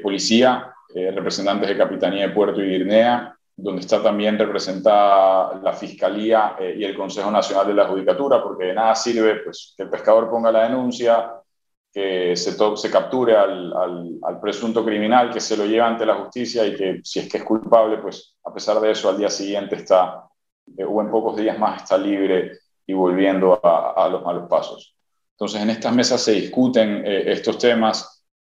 policía, eh, representantes de Capitanía de Puerto y Guinea, donde está también representada la Fiscalía eh, y el Consejo Nacional de la Judicatura, porque de nada sirve pues, que el pescador ponga la denuncia, que se, se capture al, al, presunto criminal, que se lo lleve ante la justicia y que si es que es culpable, pues a pesar de eso al día siguiente está, eh, o en pocos días más, está libre y volviendo a, a los malos pasos. Entonces en estas mesas se discuten estos temas,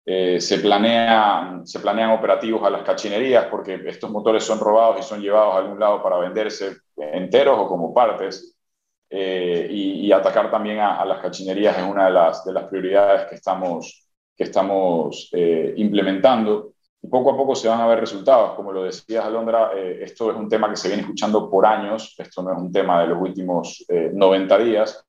eh, se, planean, se planean operativos a las cachinerías porque estos motores son robados y son llevados a algún lado para venderse enteros o como partes. Eh, y, atacar también a, las cachinerías es una de las, de las prioridades que estamos, que estamos eh, implementando. Poco a poco se van a ver resultados. Como lo decías, Alondra, esto es un tema que se viene escuchando por años. Esto no es un tema de los últimos 90 días.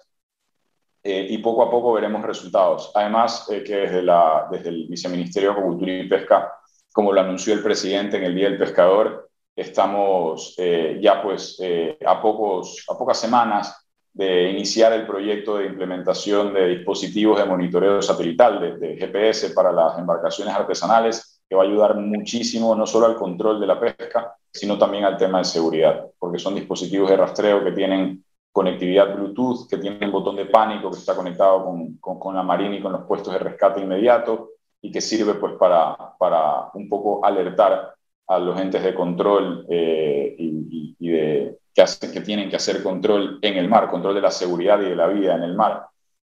Eh, y poco a poco veremos resultados. Además, eh, que desde, el Viceministerio de Agricultura y Pesca, como lo anunció el presidente en el Día del Pescador, estamos eh, ya pues a, pocos, a pocas semanas de iniciar el proyecto de implementación de dispositivos de monitoreo satelital, de GPS para las embarcaciones artesanales, que va a ayudar muchísimo no solo al control de la pesca, sino también al tema de seguridad, porque son dispositivos de rastreo que tienen conectividad Bluetooth, que tiene un botón de pánico que está conectado con, con, la Marina y con los puestos de rescate inmediato y que sirve pues para, para un poco alertar a los entes de control eh, y, de, que, hacen, que tienen que hacer control en el mar, control de la seguridad y de la vida en el mar,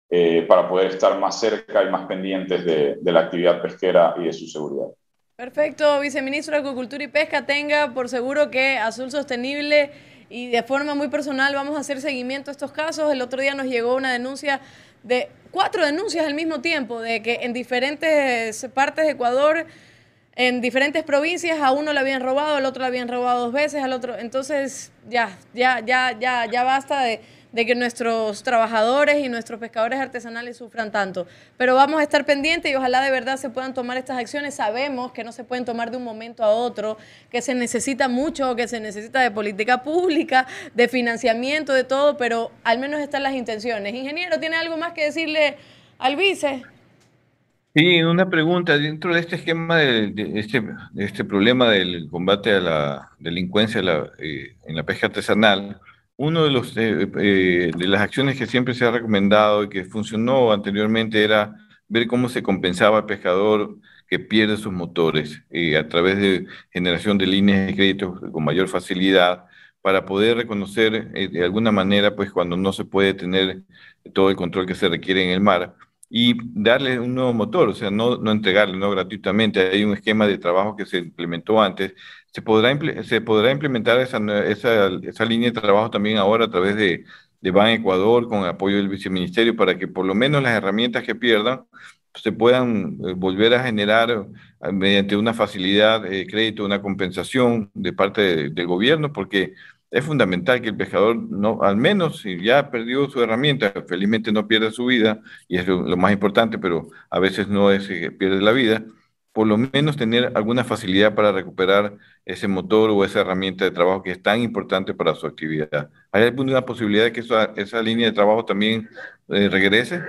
eh, para poder estar más cerca y más pendientes de, de la actividad pesquera y de su seguridad. Perfecto, viceministro de Agricultura y Pesca, tenga por seguro que Azul Sostenible y de forma muy personal vamos a hacer seguimiento a estos casos. El otro día nos llegó una denuncia de cuatro denuncias al mismo tiempo de que en diferentes partes de Ecuador, en diferentes provincias, a uno le habían robado, al otro le habían robado dos veces, al otro. Entonces, ya, ya, ya, ya, ya basta de de que nuestros trabajadores y nuestros pescadores artesanales sufran tanto. Pero vamos a estar pendientes y ojalá de verdad se puedan tomar estas acciones. Sabemos que no se pueden tomar de un momento a otro, que se necesita mucho, que se necesita de política pública, de financiamiento, de todo, pero al menos están las intenciones. Ingeniero, ¿tiene algo más que decirle al vice? Sí, una pregunta. Dentro de este esquema, de, este, este, problema del combate a la delincuencia eh, en la pesca artesanal, uno de los eh, eh, de las acciones que siempre se ha recomendado y que funcionó anteriormente era ver cómo se compensaba al pescador que pierde sus motores eh, a través de generación de líneas de crédito con mayor facilidad para poder reconocer de alguna manera pues cuando no se puede tener todo el control que se requiere en el mar y darle un nuevo motor, o sea, no, no entregarle, no gratuitamente. Hay un esquema de trabajo que se implementó antes. Se podrá, se podrá implementar esa, esa, línea de trabajo también ahora a través de, de Ban Ecuador con apoyo del viceministerio para que por lo menos las herramientas que pierdan se puedan eh, volver a generar eh, mediante una facilidad de crédito, una compensación de parte del gobierno, porque es fundamental que el pescador, no, al menos si ya perdió su herramienta, felizmente no pierde su vida, y es lo, más importante, pero a veces no es que pierde la vida, por lo menos tener alguna facilidad para recuperar ese motor o esa herramienta de trabajo que es tan importante para su actividad. ¿Hay alguna posibilidad de que esa, línea de trabajo también eh, regrese?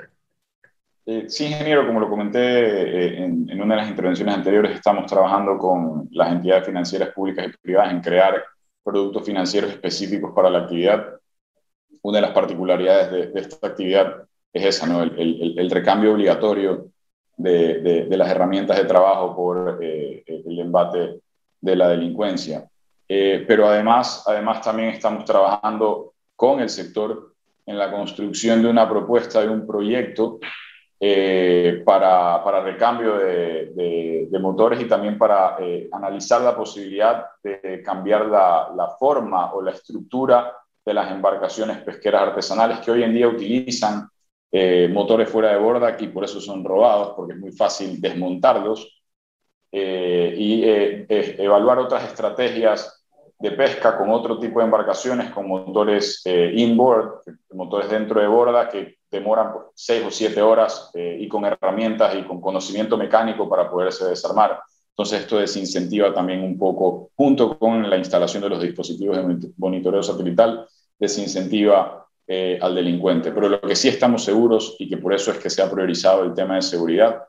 Eh, sí, ingeniero, como lo comenté eh, en, una de las intervenciones anteriores, estamos trabajando con las entidades financieras públicas y privadas en crear productos financieros específicos para la actividad. Una de las particularidades de, esta actividad es esa, ¿no? el, el, recambio obligatorio de, de, las herramientas de trabajo por eh, el embate de la delincuencia. Eh, pero además, además también estamos trabajando con el sector en la construcción de una propuesta, de un proyecto eh, para, para, recambio de, de, motores y también para eh, analizar la posibilidad de cambiar la, la, forma o la estructura de las embarcaciones pesqueras artesanales que hoy en día utilizan eh, motores fuera de borda y por eso son robados, porque es muy fácil desmontarlos, y evaluar otras estrategias de pesca con otro tipo de embarcaciones, con motores inboard, motores dentro de borda que demoran seis o siete horas eh, y con herramientas y con conocimiento mecánico para poderse desarmar. Entonces esto desincentiva también un poco, junto con la instalación de los dispositivos de monitoreo satelital, desincentiva eh, al delincuente. Pero lo que sí estamos seguros y que por eso es que se ha priorizado el tema de seguridad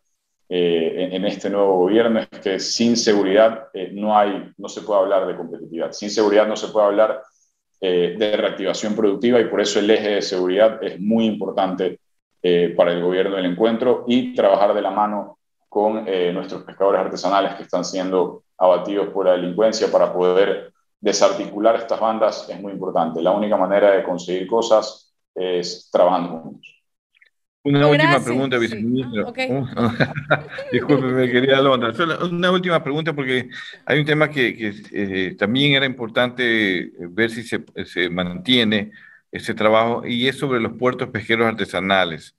eh, en, este nuevo gobierno es que sin seguridad no, hay, no se puede hablar de competitividad. Sin seguridad no se puede hablar eh, de reactivación productiva y por eso el eje de seguridad es muy importante eh, para el gobierno del encuentro y trabajar de la mano con eh, nuestros pescadores artesanales que están siendo abatidos por la delincuencia para poder desarticular estas bandas es muy importante. La única manera de conseguir cosas es trabajando juntos. Una última pregunta, viceministro. Disculpe, querida Londra. Una última pregunta porque hay un tema que, eh, también era importante ver si se, se, mantiene ese trabajo y es sobre los puertos pesqueros artesanales.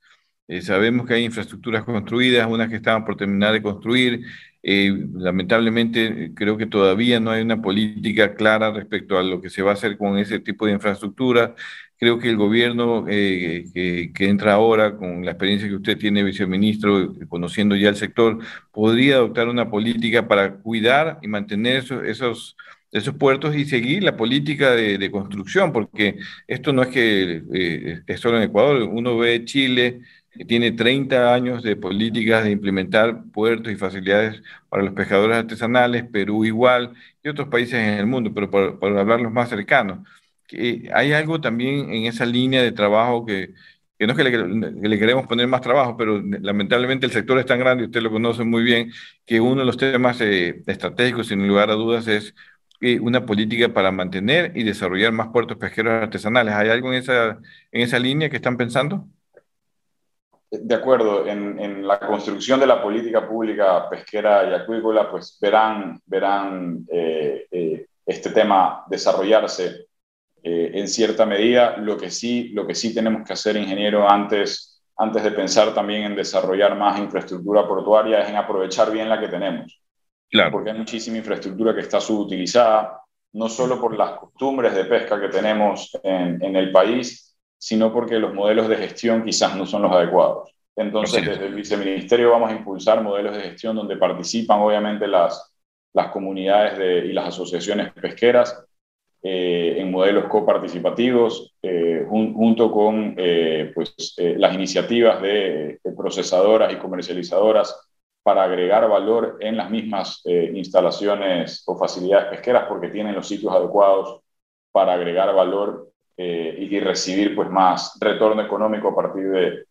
Eh, sabemos que hay infraestructuras construidas, unas que estaban por terminar de construir. Eh, lamentablemente creo que todavía no hay una política clara respecto a lo que se va a hacer con ese tipo de infraestructura. Creo que el gobierno eh, que, entra ahora, con la experiencia que usted tiene, viceministro, conociendo ya el sector, podría adoptar una política para cuidar y mantener esos, esos, esos puertos y seguir la política de, construcción, porque esto no es que eh, es solo en Ecuador. Uno ve Chile, que tiene 30 años de políticas de implementar puertos y facilidades para los pescadores artesanales, Perú igual, y otros países en el mundo, pero por, por hablar los más cercanos hay algo también en esa línea de trabajo que, no es que le, queremos poner más trabajo, pero lamentablemente el sector es tan grande, usted lo conoce muy bien, que uno de los temas eh, estratégicos, sin lugar a dudas, es eh, una política para mantener y desarrollar más puertos pesqueros artesanales. ¿Hay algo en esa, en esa línea que están pensando? De acuerdo, en, la construcción de la política pública pesquera y acuícola, pues verán, verán eh, este tema desarrollarse eh, en cierta medida. Lo que, sí, lo que sí tenemos que hacer, ingeniero, antes, antes de pensar también en desarrollar más infraestructura portuaria, es en aprovechar bien la que tenemos. Claro. Porque hay muchísima infraestructura que está subutilizada, no solo por las costumbres de pesca que tenemos en, en el país, sino porque los modelos de gestión quizás no son los adecuados. Entonces, desde el viceministerio vamos a impulsar modelos de gestión donde participan obviamente las, las comunidades de, y las asociaciones pesqueras, eh, en modelos coparticipativos, eh, junto con eh, pues, las iniciativas de, procesadoras y comercializadoras para agregar valor en las mismas instalaciones o facilidades pesqueras porque tienen los sitios adecuados para agregar valor y, recibir pues, más retorno económico a partir de,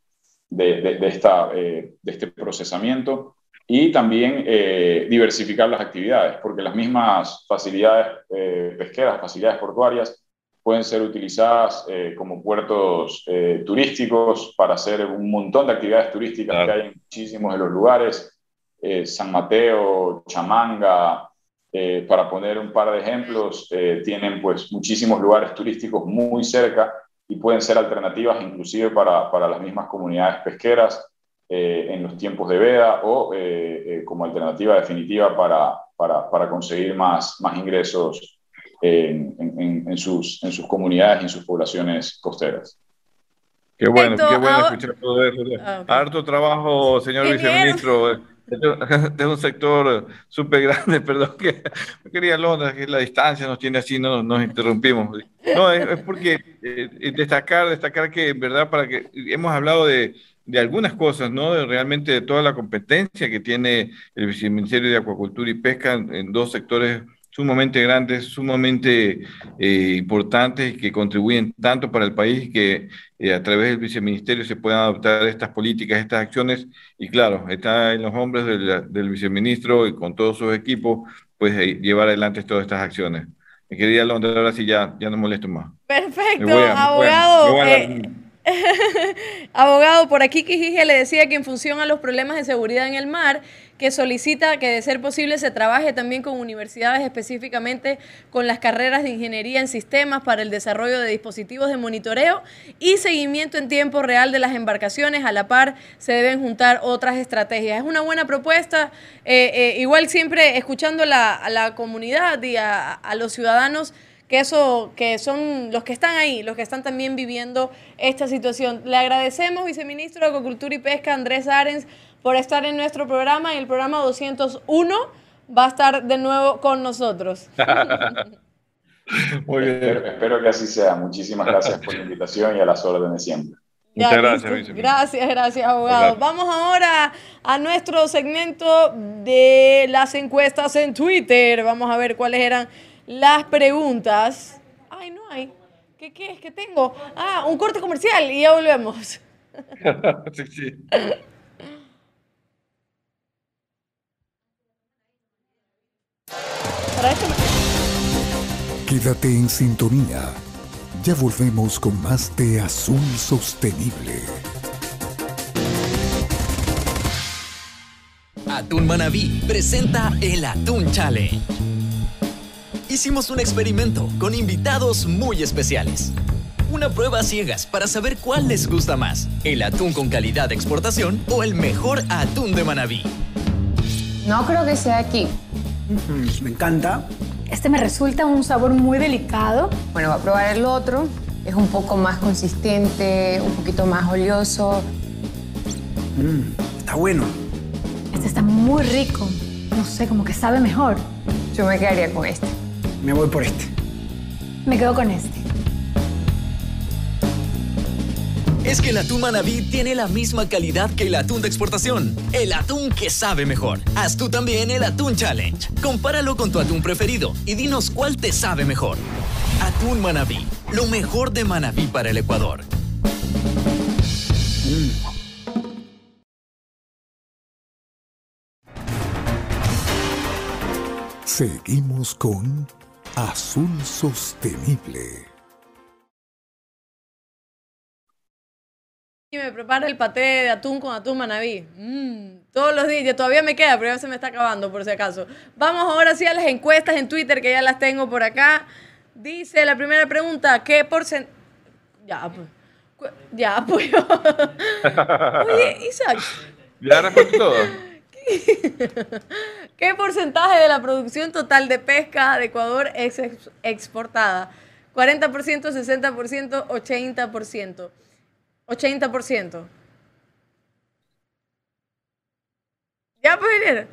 de, de esta, de este procesamiento y también eh, diversificar las actividades, porque las mismas facilidades eh, pesqueras, facilidades portuarias, pueden ser utilizadas eh, como puertos turísticos para hacer un montón de actividades turísticas que hay en muchísimos de los lugares, San Mateo, Chamanga, para poner un par de ejemplos, tienen pues muchísimos lugares turísticos muy cerca y pueden ser alternativas inclusive para, para las mismas comunidades pesqueras eh, en los tiempos de veda o eh, eh, como alternativa definitiva para, para, para, conseguir más, más ingresos en, sus, en sus comunidades y en sus poblaciones costeras. Qué bueno, qué bueno escuchar todo eso. Ah, Harto trabajo, señor viceministro. De un sector súper grande, perdón, que quería Londres, que la distancia nos tiene así, no nos interrumpimos. No, es, porque eh, destacar, destacar que en verdad, para que hemos hablado de, de algunas cosas, ¿no? De realmente de toda la competencia que tiene el Viceministerio de Acuacultura y Pesca en dos sectores sumamente grandes, sumamente eh, importantes y que contribuyen tanto para el país que eh, a través del viceministerio se puedan adoptar estas políticas, estas acciones y claro, está en los hombres del, viceministro y con todos sus equipos, pues eh, llevar adelante todas estas acciones. Mi querida Londra, ahora sí ya, ya no molesto más. Perfecto, abogado. abogado, por aquí Quijije le decía que en función a los problemas de seguridad en el mar, que solicita que de ser posible se trabaje también con universidades específicamente con las carreras de ingeniería en sistemas para el desarrollo de dispositivos de monitoreo y seguimiento en tiempo real de las embarcaciones. A la par se deben juntar otras estrategias. Es una buena propuesta. Eh, eh, igual siempre escuchando a la comunidad y a los ciudadanos que eso, que son los que están ahí, los que están también viviendo esta situación. Le agradecemos, viceministro de Agricultura y Pesca, Andrés Arens, por estar en nuestro programa. En el programa 201 va a estar de nuevo con nosotros. Muy bien. Espero, que así sea. Muchísimas gracias por la invitación y a las órdenes siempre. Muchas gracias, Gracias, gracias, abogado. Vamos ahora a nuestro segmento de las encuestas en Twitter. Vamos a ver cuáles eran las preguntas. Ay, no hay. ¿Qué, qué es que tengo? Ah, un corte comercial y ya volvemos. sí, sí. Quédate en sintonía. Ya volvemos con más de Azul Sostenible. Atún Manabí presenta el Atún Challenge. Hicimos un experimento con invitados muy especiales. Una prueba a ciegas para saber cuál les gusta más, el atún con calidad de exportación o el mejor atún de Manabí. No creo que sea aquí. Me encanta. Este me resulta un sabor muy delicado. Bueno, voy a probar el otro. Es un poco más consistente, un poquito más oleoso. Mm, está bueno. Este está muy rico. No sé, como que sabe mejor. Yo me quedaría con este. Me voy por este. Me quedo con este. es que el atún Manabí tiene la misma calidad que el atún de exportación. El atún que sabe mejor. Haz tú también el Atún Challenge. Compáralo con tu atún preferido y dinos cuál te sabe mejor. Atún Manabí. Lo mejor de Manabí para el Ecuador. Seguimos con Azul Sostenible. Y me prepara el paté de atún con atún manabí. Mm, todos los días. Todavía me queda, pero ya se me está acabando por si acaso. Vamos ahora sí a las encuestas en Twitter, que ya las tengo por acá. Dice la primera pregunta, ¿qué porcentaje... Ya, pues. Ya, pues. Oye, Isaac. Ya respondí todo. ¿Qué porcentaje de la producción total de pesca de Ecuador es exportada? 40%, 60%, 80%. 80%. ¿Ya, pues,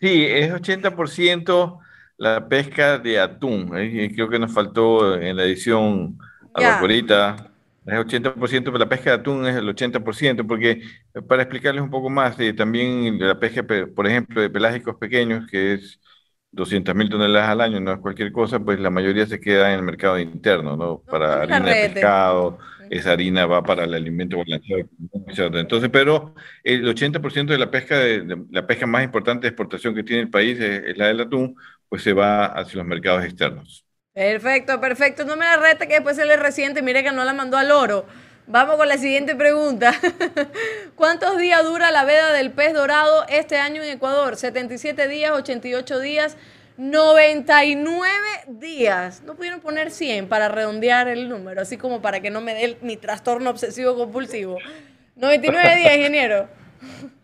Sí, es 80% la pesca de atún. Eh, creo que nos faltó en la edición a ahorita. Es 80%, pero la pesca de atún es el 80%, porque eh, para explicarles un poco más, eh, también la pesca, por ejemplo, de pelágicos pequeños, que es 200 mil toneladas al año, no es cualquier cosa, pues la mayoría se queda en el mercado interno, ¿no? Para harina de pescado, esa harina va para el alimento balanceado. Entonces, pero el 80% de la pesca, de, la pesca más importante de exportación que tiene el país es, la del atún, pues se va hacia los mercados externos. Perfecto, perfecto. No me la reta que después se le reciente, mire que no la mandó al oro. Vamos con la siguiente pregunta. ¿Cuántos días dura la veda del pez dorado este año en Ecuador? ¿77 días, 88 días, 99 días? No pudieron poner 100 para redondear el número, así como para que no me dé mi trastorno obsesivo compulsivo. 99 días, ingeniero.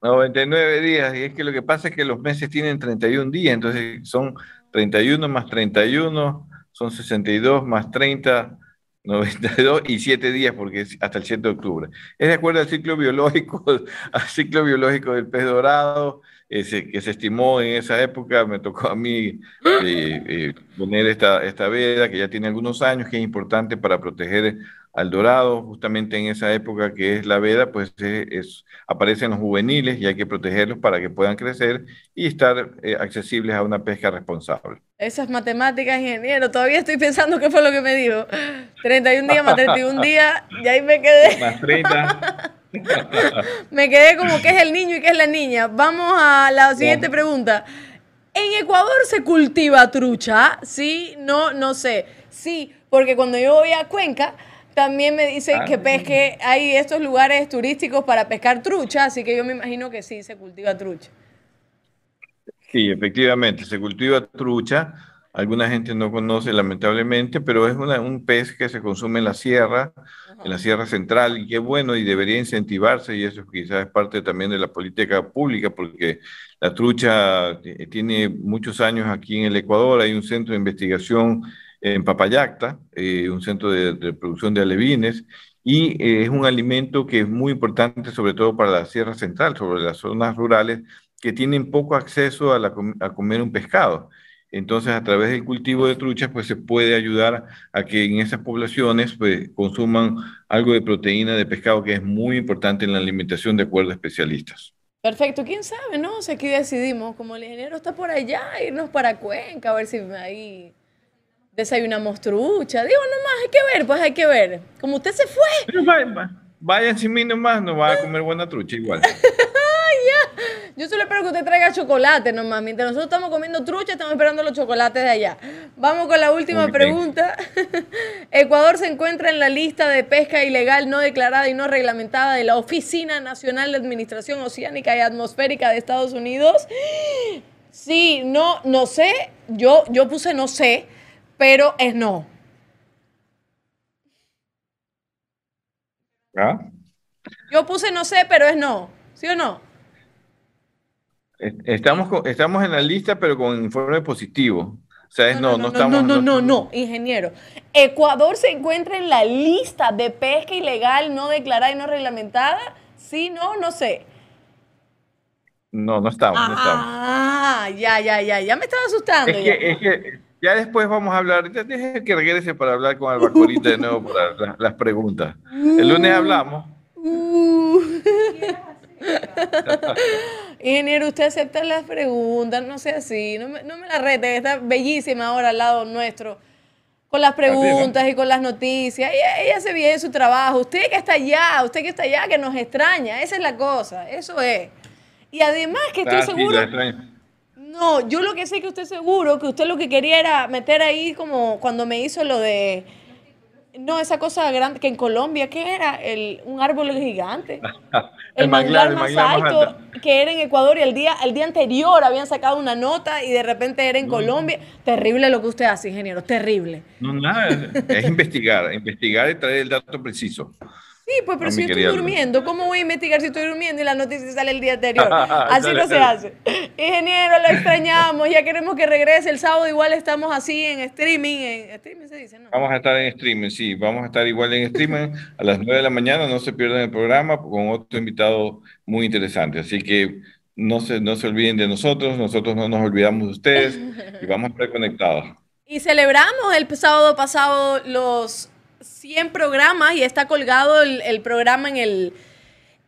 99 días, y es que lo que pasa es que los meses tienen 31 días, entonces son 31 más 31 son 62 más 30, 92 y 7 días porque es hasta el 7 de octubre. Es de acuerdo al ciclo biológico, al ciclo biológico del pez dorado, ese, que se estimó en esa época, me tocó a mí eh, eh, poner esta, esta veda que ya tiene algunos años, que es importante para proteger al dorado, justamente en esa época que es la veda, pues eh, es, aparecen los juveniles y hay que protegerlos para que puedan crecer y estar eh, accesibles a una pesca responsable. Esas matemáticas, ingeniero, todavía estoy pensando qué fue lo que me dijo. 31 días más 31 días, y ahí me quedé. Más 30. me quedé como que es el niño y que es la niña. Vamos a la siguiente pregunta. ¿En Ecuador se cultiva trucha? Sí, no, no sé. Sí, porque cuando yo voy a Cuenca, también me dicen Ah. que pesque, hay estos lugares turísticos para pescar trucha, así que yo me imagino que sí se cultiva trucha. Sí, efectivamente, se cultiva trucha. Alguna gente no conoce lamentablemente, pero es una- un pez que se consume en la sierra, en la sierra central, y qué bueno, y debería incentivarse, y eso quizás es parte también de la política pública, porque la trucha eh, tiene muchos años aquí en el Ecuador, hay un centro de investigación en Papayacta, eh, un centro de, de producción de alevines, y eh, es un alimento que es muy importante, sobre todo para la sierra central, sobre las zonas rurales que tienen poco acceso a, la a comer un pescado. Entonces, a través del cultivo de truchas, pues se puede ayudar a que en esas poblaciones pues, consuman algo de proteína de pescado, que es muy importante en la alimentación, de acuerdo a especialistas. Perfecto, quién sabe, ¿no? Si aquí decidimos, como el ingeniero está por allá, irnos para Cuenca, a ver si ahí desayunamos trucha. Digo, nomás, hay que ver, pues hay que ver. Como usted se fue. Vaya- va- vayan sin mí nomás, no van a comer buena trucha igual. Ya. Yo solo espero que usted traiga chocolate nomás. Mientras nosotros estamos comiendo trucha, estamos esperando los chocolates de allá. Vamos con la última pregunta. Ecuador se encuentra en la lista de pesca ilegal no declarada y no reglamentada de la Oficina Nacional de Administración Oceánica y Atmosférica de Estados Unidos. Sí, no, no sé. Yo, yo puse no sé, pero es no. ¿Ah? Yo puse no sé, pero es no. ¿Sí o no? Est- Estamos, con- estamos en la lista, pero con informe positivo. O sea, es no, no, No, estamos. no, no, no, no, ingeniero. Ecuador se encuentra en la lista de pesca ilegal no declarada y no reglamentada. Sí, no, no sé. No, no estamos, no estamos. Ah, ya, ya, ya, ya me estaba asustando. Es ya. que, es que ya después vamos a hablar, ya deje que regrese para hablar con Albacorita de nuevo para la- las preguntas. El lunes hablamos. Uh. Ingeniero, usted acepta las preguntas, no sea así, no me, no me la rete, está bellísima ahora al lado nuestro, con las preguntas y con las noticias. Ella, ella hace bien su trabajo. Usted que está allá, usted que está allá, que nos extraña, esa es la cosa, eso es. Y además que estoy Ah, seguro. No, yo lo que sé que usted seguro, que usted lo que quería era meter ahí como cuando me hizo lo de, no, esa cosa grande, que en Colombia, ¿qué era? El, un árbol gigante. El, manglar, más alto que era en Ecuador y el día, el día anterior habían sacado una nota y de repente era en Colombia. Terrible lo que usted hace, ingeniero, terrible. No, nada, es investigar, investigar y traer el dato preciso. Sí, pues, pero No, si yo estoy durmiendo, ¿cómo voy a investigar si estoy durmiendo y la noticia sale el día anterior? Así Dale, no se hace. Ingeniero, lo extrañamos, ya queremos que regrese. El sábado igual estamos así en streaming. En streaming se dice, ¿no? Vamos a estar en streaming, sí, vamos a estar igual en streaming a las 9 de la mañana, no se pierdan el programa con otro invitado muy interesante. Así que no se, no se olviden de nosotros, nosotros no nos olvidamos de ustedes y vamos a estar conectados. Y celebramos el sábado pasado los 100 programas y está colgado el, el programa en el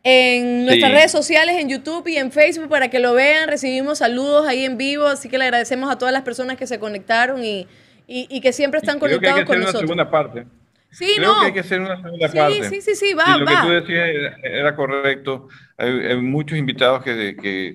en nuestras Sí. redes sociales, en YouTube y en Facebook para que lo vean. Recibimos saludos ahí en vivo, así que le agradecemos a todas las personas que se conectaron y, y- y que siempre están Creo que hay conectados que hacer con una nosotros. segunda parte. Sí, Creo no. que hay que hacer una segunda Sí, parte. sí, sí, sí, va, lo va. que tú decías era, correcto. Hay, hay muchos invitados que, que,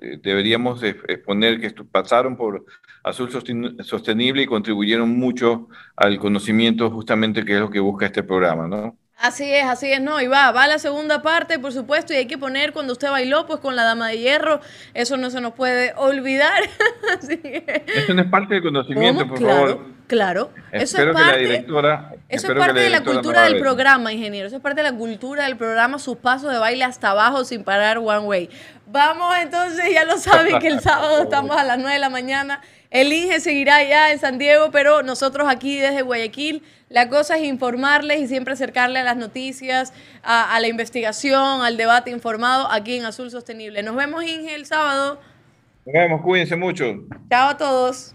eh, deberíamos exponer que pasaron por Azul Sosten- Sostenible y contribuyeron mucho al conocimiento justamente que es lo que busca este programa, ¿no? Así es, así es, no, y va, va la segunda parte, por supuesto, y hay que poner cuando usted bailó, pues con la dama de hierro, eso no se nos puede olvidar. Así que- Eso no es parte del conocimiento, ¿Cómo? por Claro, favor. Claro, eso es Espero parte, eso es de la cultura del programa, ingeniero, eso es parte de la cultura del programa, sus pasos de baile hasta abajo sin parar one way. Vamos entonces, ya lo saben que el sábado estamos a las 9 de la mañana El INGE seguirá ya en San Diego, pero nosotros aquí desde Guayaquil, la cosa es informarles y siempre acercarle a las noticias, a, a la investigación, al debate informado aquí en Azul Sostenible. Nos vemos, Inge, el sábado. Nos vemos, cuídense mucho. Chao a todos.